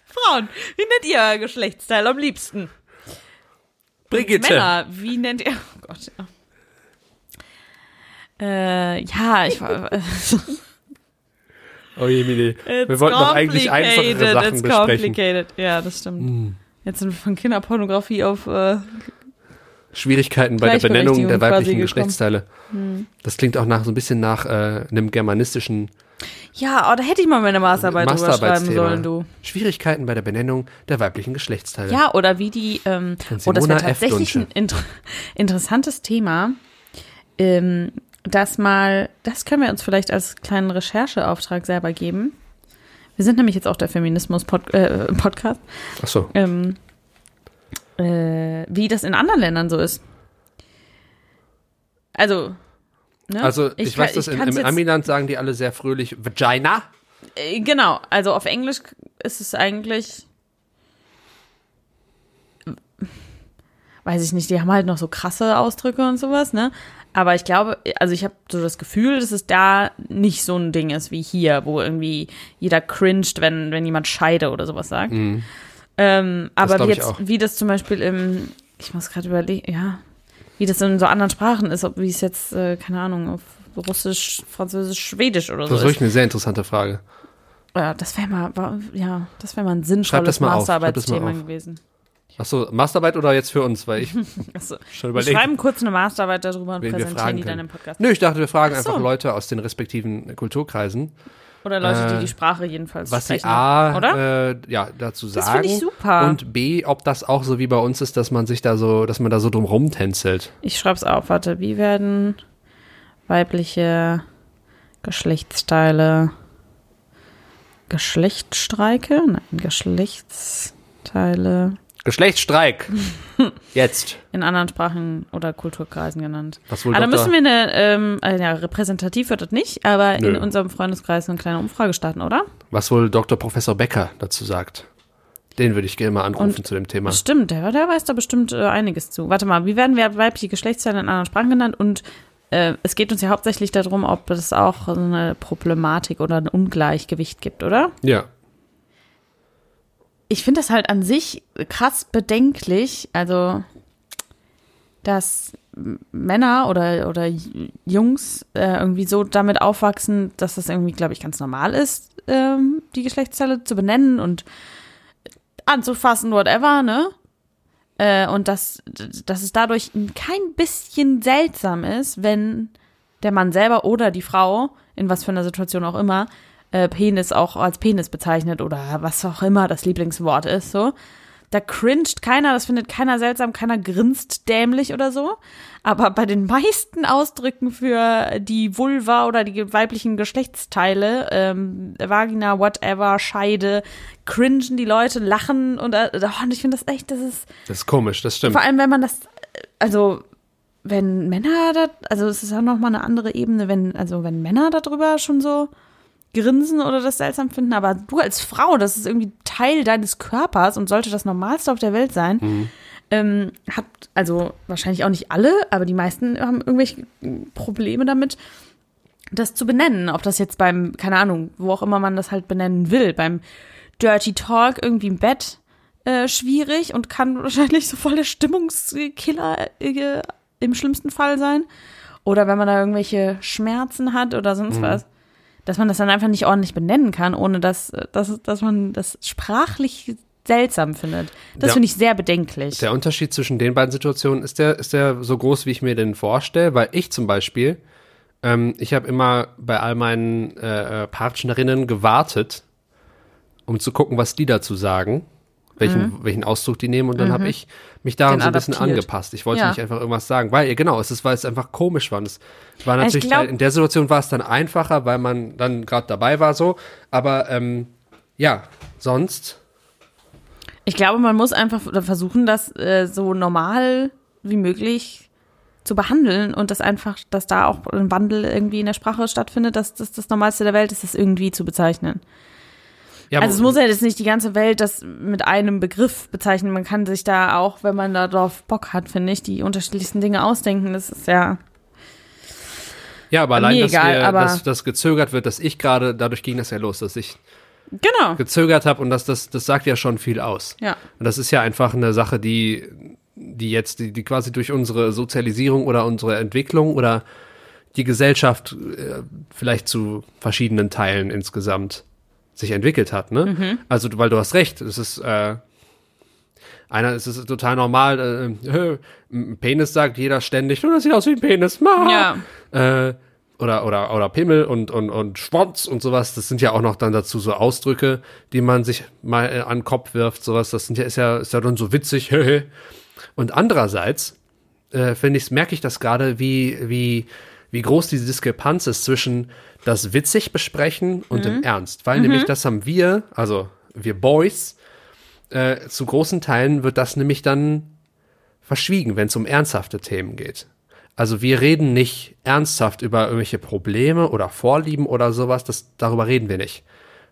B: Frauen, wie nennt ihr euer Geschlechtsteil am liebsten?
A: Brigitte.
B: Männer, wie nennt ihr? Oh Gott, ja. Äh, ja, ich war. Äh,
A: Oh je, Mini. Wir wollten doch eigentlich einfachere Sachen
B: it's
A: besprechen.
B: complicated. Ja, das stimmt. Jetzt sind wir von Kinderpornografie auf äh,
A: Schwierigkeiten bei der Benennung der weiblichen. Geschlechtsteile. Das klingt auch nach so ein bisschen nach äh, einem germanistischen
B: Ja, oh, da hätte ich mal meine Masterarbeit drüber schreiben sollen, du.
A: Schwierigkeiten bei der Benennung der weiblichen Geschlechtsteile.
B: Ja, oder wie die, ähm, oh, das wäre tatsächlich ein inter interessantes Thema, ähm, das mal, das können wir uns vielleicht als kleinen Rechercheauftrag selber geben. Wir sind nämlich jetzt auch der Feminismus-Podcast, äh,
A: Ach so.
B: ähm, äh, wie das in anderen Ländern so ist. Also, ne?
A: Also ich, weiß,
B: kann-
A: dass in, im Amiland sagen die alle sehr fröhlich Vagina.
B: Äh, Genau, also auf Englisch ist es eigentlich, weiß ich nicht, die haben halt noch so krasse Ausdrücke und sowas, ne? Aber ich glaube, also ich habe so das Gefühl, dass es da nicht so ein Ding ist wie hier, wo irgendwie jeder cringed, wenn, wenn jemand Scheide oder sowas sagt. Ähm, aber wie
A: ich
B: jetzt, wie das zum Beispiel im, ich muss gerade überlegen, ja, wie das in so anderen Sprachen ist, ob wie es jetzt, äh, keine Ahnung, auf Russisch, Französisch, Schwedisch oder
A: Das
B: so
A: ist
B: ist.
A: wirklich eine sehr interessante Frage.
B: Ja, das wäre mal, war, ja, das wäre mal ein sinnvolles
A: das das
B: Masterarbeitsthema gewesen.
A: Ach so, Masterarbeit oder jetzt für uns? Weil ich
B: Achso.
A: schon
B: Wir
A: überlegt
B: schreiben kurz eine Masterarbeit darüber und
A: wir
B: präsentieren die dann im Podcast.
A: Nö, ich dachte, wir fragen
B: so.
A: einfach Leute aus den respektiven Kulturkreisen,
B: Oder Leute, die
A: äh,
B: die Sprache jedenfalls
A: was sie
B: sprechen.
A: A,
B: oder?
A: Äh, ja, dazu
B: Das
A: sagen.
B: finde ich super.
A: Und B, ob das auch so wie bei uns ist, dass man sich da so, dass man da so drum rumtänzelt.
B: Ich schreib's auf, warte. Wie werden weibliche Geschlechtsteile Geschlechtsstreike? Nein, Geschlechtsteile
A: Geschlechtsstreik. Jetzt.
B: in anderen Sprachen oder Kulturkreisen genannt.
A: Was wohl
B: Aber da müssen wir eine, ähm, äh, ja, repräsentativ wird das nicht, aber in
A: Nö.
B: unserem Freundeskreis eine kleine Umfrage starten, oder?
A: was wohl Dr. Professor Becker dazu sagt. Den würde ich gerne mal anrufen
B: Und-
A: zu dem Thema.
B: Stimmt, der, der weiß da bestimmt äh, einiges zu. Warte mal, wie werden wir weibliche Geschlechtsteile in anderen Sprachen genannt? Und äh, es geht uns ja hauptsächlich darum, ob es auch eine Problematik oder ein Ungleichgewicht gibt, oder?
A: Ja.
B: Ich finde das halt an sich krass bedenklich, also dass Männer oder, oder Jungs äh, irgendwie so damit aufwachsen, dass das irgendwie, glaube ich, ganz normal ist, ähm, die Geschlechtsteile zu benennen und anzufassen, whatever, ne? Äh, und dass, dass es dadurch kein bisschen seltsam ist, wenn der Mann selber oder die Frau, in was für einer Situation auch immer, äh, Penis auch als Penis bezeichnet oder was auch immer das Lieblingswort ist, so. Da cringed keiner, das findet keiner seltsam, keiner grinst dämlich oder so. Aber bei den meisten Ausdrücken für die Vulva oder die weiblichen Geschlechtsteile, ähm, Vagina, whatever, Scheide, cringen die Leute, lachen und, äh, oh, und ich finde das echt, das ist
A: Das ist komisch, das stimmt.
B: vor allem, wenn man das, also wenn Männer da, also es ist ja noch mal eine andere Ebene, wenn, also wenn Männer darüber schon so grinsen oder das seltsam finden, aber du als Frau, das ist irgendwie Teil deines Körpers und sollte das Normalste auf der Welt sein. Ähm, hat, also wahrscheinlich auch nicht alle, aber die meisten haben irgendwelche Probleme damit, das zu benennen. Ob das jetzt beim, keine Ahnung, wo auch immer man das halt benennen will, beim Dirty Talk irgendwie im Bett äh, schwierig und kann wahrscheinlich so voll der Stimmungskiller äh, im schlimmsten Fall sein. Oder wenn man da irgendwelche Schmerzen hat oder sonst was, dass man das dann einfach nicht ordentlich benennen kann, ohne dass, dass, dass man das sprachlich seltsam findet. Das
A: Ja.
B: finde ich sehr bedenklich.
A: Der Unterschied zwischen den beiden Situationen ist der, ist der so groß, wie ich mir den vorstelle, weil ich zum Beispiel, ähm, ich habe immer bei all meinen äh, äh, Partnerinnen gewartet, um zu gucken, was die dazu sagen, welchen, welchen Ausdruck die nehmen und dann habe ich mich daran
B: Mhm. Den
A: so ein bisschen
B: adaptiert.
A: angepasst. Ich wollte
B: Ja.
A: nicht einfach irgendwas sagen, weil, genau, es ist, weil es einfach komisch war. Und es war natürlich,
B: glaub-
A: in der Situation war es dann einfacher, weil man dann gerade dabei war so, aber ähm, ja, sonst
B: Ich glaube, man muss einfach versuchen, das äh, so normal wie möglich zu behandeln und das einfach, dass da auch ein Wandel irgendwie in der Sprache stattfindet, dass das das Normalste der Welt ist, das irgendwie zu bezeichnen.
A: Ja,
B: Also es muss ja jetzt nicht die ganze Welt das mit einem Begriff bezeichnen. Man kann sich da auch, wenn man da drauf Bock hat, finde ich, die unterschiedlichsten Dinge ausdenken. Das ist ja.
A: Ja, aber allein, dass,
B: egal,
A: wir,
B: aber-
A: dass das gezögert wird, dass ich gerade, dadurch ging das ja los, dass ich
B: Genau.
A: gezögert habe und das, das, das sagt ja schon viel aus.
B: Ja.
A: Und das ist ja einfach eine Sache, die, die jetzt, die, die quasi durch unsere Sozialisierung oder unsere Entwicklung oder die Gesellschaft äh, vielleicht zu verschiedenen Teilen insgesamt sich entwickelt hat, ne?
B: Mhm.
A: Also, weil du hast recht, es ist, äh, einer, es ist total normal, äh, ein Penis sagt jeder ständig, oh, das sieht aus wie ein Penis, ma!
B: Ja.
A: äh, oder, oder, oder Pimmel und, und, und Schwanz und sowas, das sind ja auch noch dann dazu so Ausdrücke, die man sich mal äh, an den Kopf wirft, sowas, das sind ja, ist ja, ist ja dann so witzig, und andererseits, äh, finde ich, merke ich das gerade, wie, wie, wie groß diese Diskrepanz ist zwischen das witzig besprechen und im Ernst, weil nämlich das haben wir, also wir Boys, äh, zu großen Teilen wird das nämlich dann verschwiegen, wenn es um ernsthafte Themen geht. Also wir reden nicht ernsthaft über irgendwelche Probleme oder Vorlieben oder sowas, das, darüber reden wir nicht.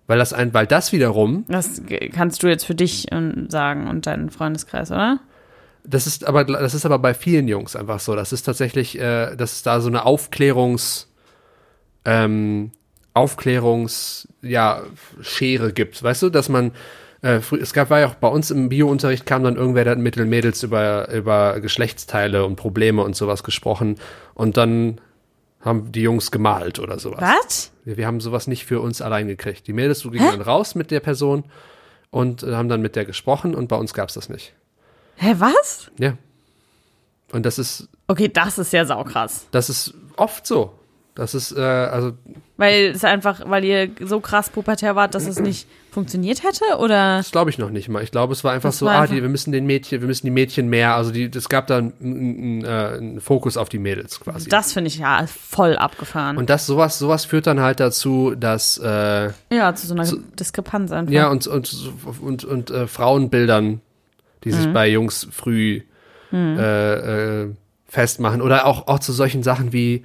A: Weil das ein, weil das wiederum,
B: Das kannst du jetzt für dich ähm, sagen und deinen Freundeskreis, oder?
A: das ist aber, das ist aber bei vielen Jungs einfach so. Das ist tatsächlich, äh, dass es da so eine Aufklärungs, ähm, Aufklärungs, ja, gibt. Weißt du, dass man, äh, es gab, war ja auch bei uns im Biounterricht kam dann irgendwer, der hat mit den Mädels über, über Geschlechtsteile und Probleme und sowas gesprochen und dann haben die Jungs gemalt oder sowas.
B: Was?
A: Wir, wir haben sowas nicht für uns allein gekriegt. Die Mädels gingen dann raus mit der Person und äh, haben dann mit der gesprochen und bei uns gab's das nicht.
B: Hä, was?
A: Ja. Und das ist,
B: Okay, das ist ja saukrass.
A: das ist oft so. Das ist, äh, also,
B: Weil es einfach, weil ihr so krass pubertär wart, dass es nicht funktioniert hätte? Oder?
A: das glaube ich noch nicht mal. Ich glaube, es war einfach
B: Das
A: so,
B: war
A: ah,
B: einfach-
A: die, wir müssen den Mädchen, wir müssen die Mädchen mehr, also die, es gab da einen, einen, äh, einen Fokus auf die Mädels quasi.
B: Das finde ich ja voll abgefahren.
A: und das, sowas, sowas führt dann halt dazu, dass, äh,
B: ja, zu so einer Diskrepanz einfach.
A: Ja, und, und, und, und äh, Frauenbildern, die sich bei Jungs früh äh, äh, festmachen. Oder auch, auch zu solchen Sachen wie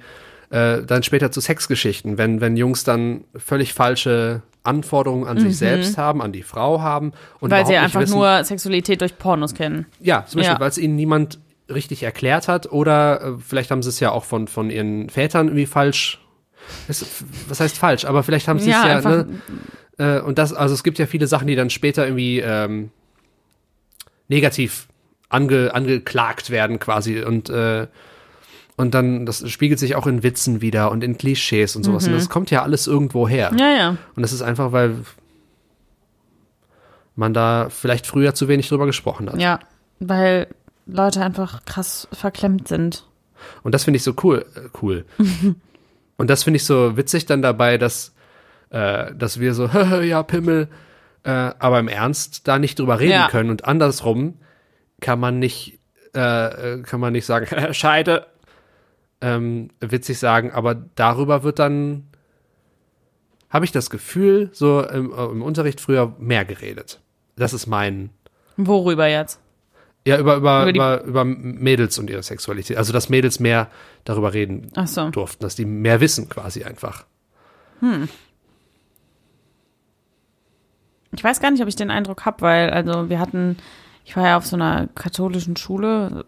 A: äh, dann später zu Sexgeschichten, wenn, wenn Jungs dann völlig falsche Anforderungen an sich selbst haben, an die Frau haben. Und
B: weil sie einfach
A: wissen,
B: nur Sexualität durch Pornos kennen.
A: Ja, zum Beispiel,
B: Ja.
A: weil es ihnen niemand richtig erklärt hat oder äh, vielleicht haben sie es ja auch von, von ihren Vätern irgendwie falsch. Es, was heißt falsch? Aber vielleicht haben sie
B: Ja,
A: es ja,
B: einfach-
A: ne, äh, und das, also es gibt ja viele Sachen, die dann später irgendwie ähm, negativ ange, angeklagt werden quasi und äh, und dann, das spiegelt sich auch in Witzen wieder und in Klischees und sowas. Und das kommt ja alles irgendwo her.
B: Ja, ja.
A: Und das ist einfach, weil man da vielleicht früher zu wenig drüber gesprochen hat.
B: Ja, weil Leute einfach krass verklemmt sind.
A: Und das finde ich so cool. Äh, cool. und das finde ich so witzig dann dabei, dass, äh, dass wir so, ja, Pimmel, äh, aber im Ernst da nicht drüber reden
B: Ja.
A: können. Und andersrum kann man nicht, äh, äh, kann man nicht sagen, Scheide, ähm, witzig sagen, aber darüber wird dann, habe ich das Gefühl, so im, äh, im Unterricht früher mehr geredet. Das ist mein,
B: Worüber jetzt?
A: ja, über, über,
B: Über
A: über, Mädels und ihre Sexualität. Also, dass Mädels mehr darüber reden
B: so.
A: durften, dass die mehr wissen quasi einfach.
B: Ich weiß gar nicht, ob ich den Eindruck habe, weil, also wir hatten, ich war ja auf so einer katholischen Schule,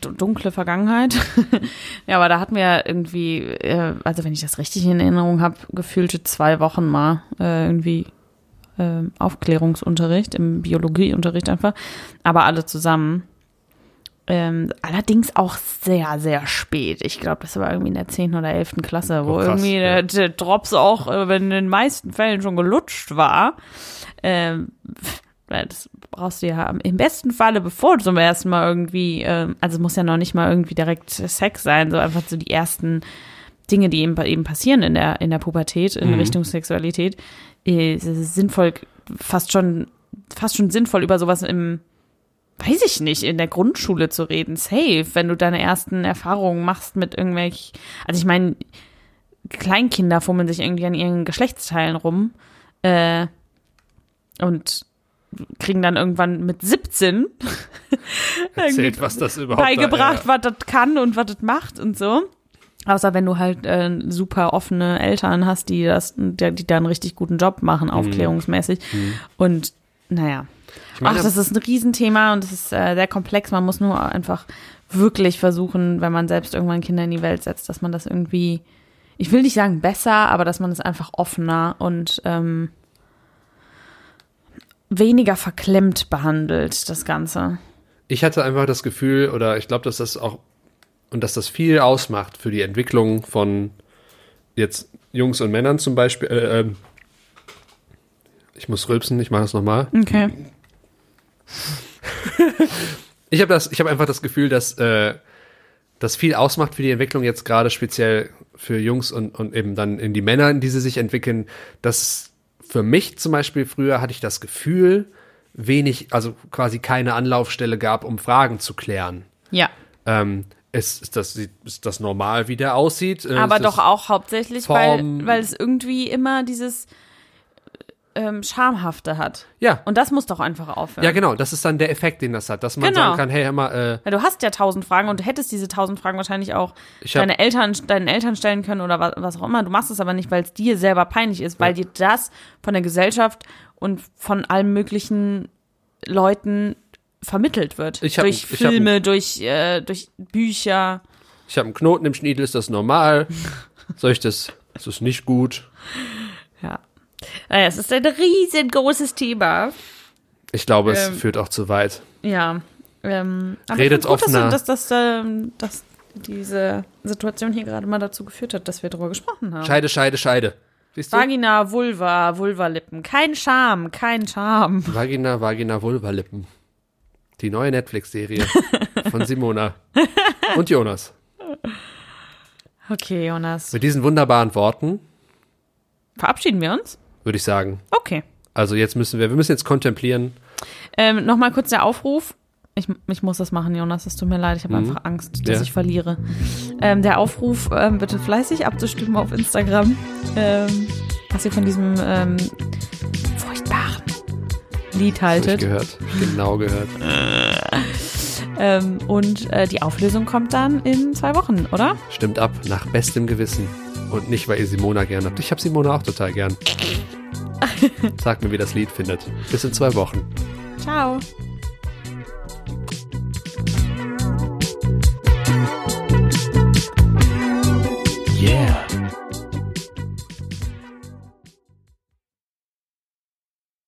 B: dunkle Vergangenheit. ja, aber da hatten wir irgendwie, äh, also wenn ich das richtig in Erinnerung habe, gefühlte zwei Wochen mal äh, irgendwie äh, Aufklärungsunterricht, im Biologieunterricht einfach, aber alle zusammen. Ähm, allerdings auch sehr, sehr spät. Ich glaube, das war irgendwie in der 10. oder 11. Klasse, wo
A: Oh, krass,
B: irgendwie
A: ja.
B: der, der Drops auch, äh, wenn in den meisten Fällen schon gelutscht war. Ähm, weil das brauchst du ja im besten Falle, bevor du zum ersten Mal irgendwie, ähm, also es muss ja noch nicht mal irgendwie direkt Sex sein, so einfach so die ersten Dinge, die eben, eben passieren in der, in der Pubertät, in
A: Mhm.
B: Richtung Sexualität, äh, es ist sinnvoll, fast schon, fast schon sinnvoll über sowas im, weiß ich nicht, in der Grundschule zu reden. Safe, wenn du deine ersten Erfahrungen machst mit irgendwelch, also ich meine, Kleinkinder fummeln sich irgendwie an ihren Geschlechtsteilen rum äh, und kriegen dann irgendwann mit 17
A: Erzählt, was das überhaupt
B: beigebracht,
A: da,
B: was das kann und was das macht und so. Außer wenn du halt äh, super offene Eltern hast, die das, die, die da einen richtig guten Job machen, aufklärungsmäßig. Und naja.
A: Ich meine,
B: Ach, das ist ein Riesenthema und es ist äh, sehr komplex. Man muss nur einfach wirklich versuchen, wenn man selbst irgendwann Kinder in die Welt setzt, dass man das irgendwie, ich will nicht sagen besser, aber dass man es einfach offener und ähm, weniger verklemmt behandelt, das Ganze.
A: ich hatte einfach das Gefühl, oder ich glaube, dass das auch, und dass das viel ausmacht für die Entwicklung von jetzt Jungs und Männern zum Beispiel. Äh, ähm, ich muss rülpsen, ich mache das nochmal.
B: Okay.
A: Ich habe habe einfach das Gefühl, dass äh, das viel ausmacht für die Entwicklung jetzt gerade speziell für Jungs und, und eben dann in die Männer, in die sie sich entwickeln, dass für mich zum Beispiel früher hatte ich das Gefühl, wenig, also quasi keine Anlaufstelle gab, um Fragen zu klären.
B: Ja.
A: Ähm, ist, ist, das, ist das normal, wie der aussieht? Äh,
B: Aber doch auch hauptsächlich, weil, weil es irgendwie immer dieses ähm, Schamhafte hat.
A: Ja.
B: Und das muss doch einfach aufhören.
A: Ja, genau, das ist dann der Effekt, den das hat, dass man
B: Genau.
A: sagen kann, hey, mal, äh,
B: Weil du hast ja tausend Fragen und du hättest diese tausend Fragen wahrscheinlich auch deine Eltern, deinen Eltern stellen können oder was, was auch immer. Du machst es aber nicht, weil es dir selber peinlich ist, weil dir das von der Gesellschaft und von allen möglichen Leuten vermittelt wird.
A: Ich hab-
B: durch
A: ich hab-
B: Filme, durch, äh, durch Bücher.
A: ich habe einen Knoten im Schniedel, ist das normal? Soll ich das, ist das nicht gut?
B: Ja. Naja, es ist ein riesengroßes Thema.
A: Ich glaube, es
B: Ähm,
A: führt auch zu weit.
B: Ja. Ähm,
A: Redet
B: gut,
A: offener.
B: Dass, dass, das, ähm, dass diese Situation hier gerade mal dazu geführt hat, dass wir darüber gesprochen haben.
A: Scheide, Scheide, Scheide.
B: Vagina, Vulva, Vulvalippen. Kein Scham, kein Charme.
A: Vagina, Vagina, Vulva-Lippen. Die neue Netflix-Serie von Simona und Jonas.
B: Okay, Jonas.
A: Mit diesen wunderbaren Worten
B: Verabschieden wir uns?
A: Würde ich sagen,
B: Okay.
A: also jetzt müssen wir, wir müssen jetzt kontemplieren.
B: Ähm, Nochmal kurz der Aufruf. Ich, ich muss das machen, Jonas. Es tut mir leid. Ich habe
A: Mhm.
B: einfach Angst, dass
A: Ja.
B: ich verliere. Ähm, der Aufruf, ähm, bitte fleißig abzustimmen auf Instagram, ähm, was ihr von diesem ähm, furchtbaren Lied haltet.
A: gehört. Genau gehört.
B: Ähm, und äh, die Auflösung kommt dann in zwei Wochen, oder?
A: Stimmt ab, nach bestem Gewissen. Und nicht, weil ihr Simona gern habt. Ich habe Simona auch total gern. Sagt mir, wie das Lied findet. Bis in zwei Wochen.
B: Ciao. Yeah.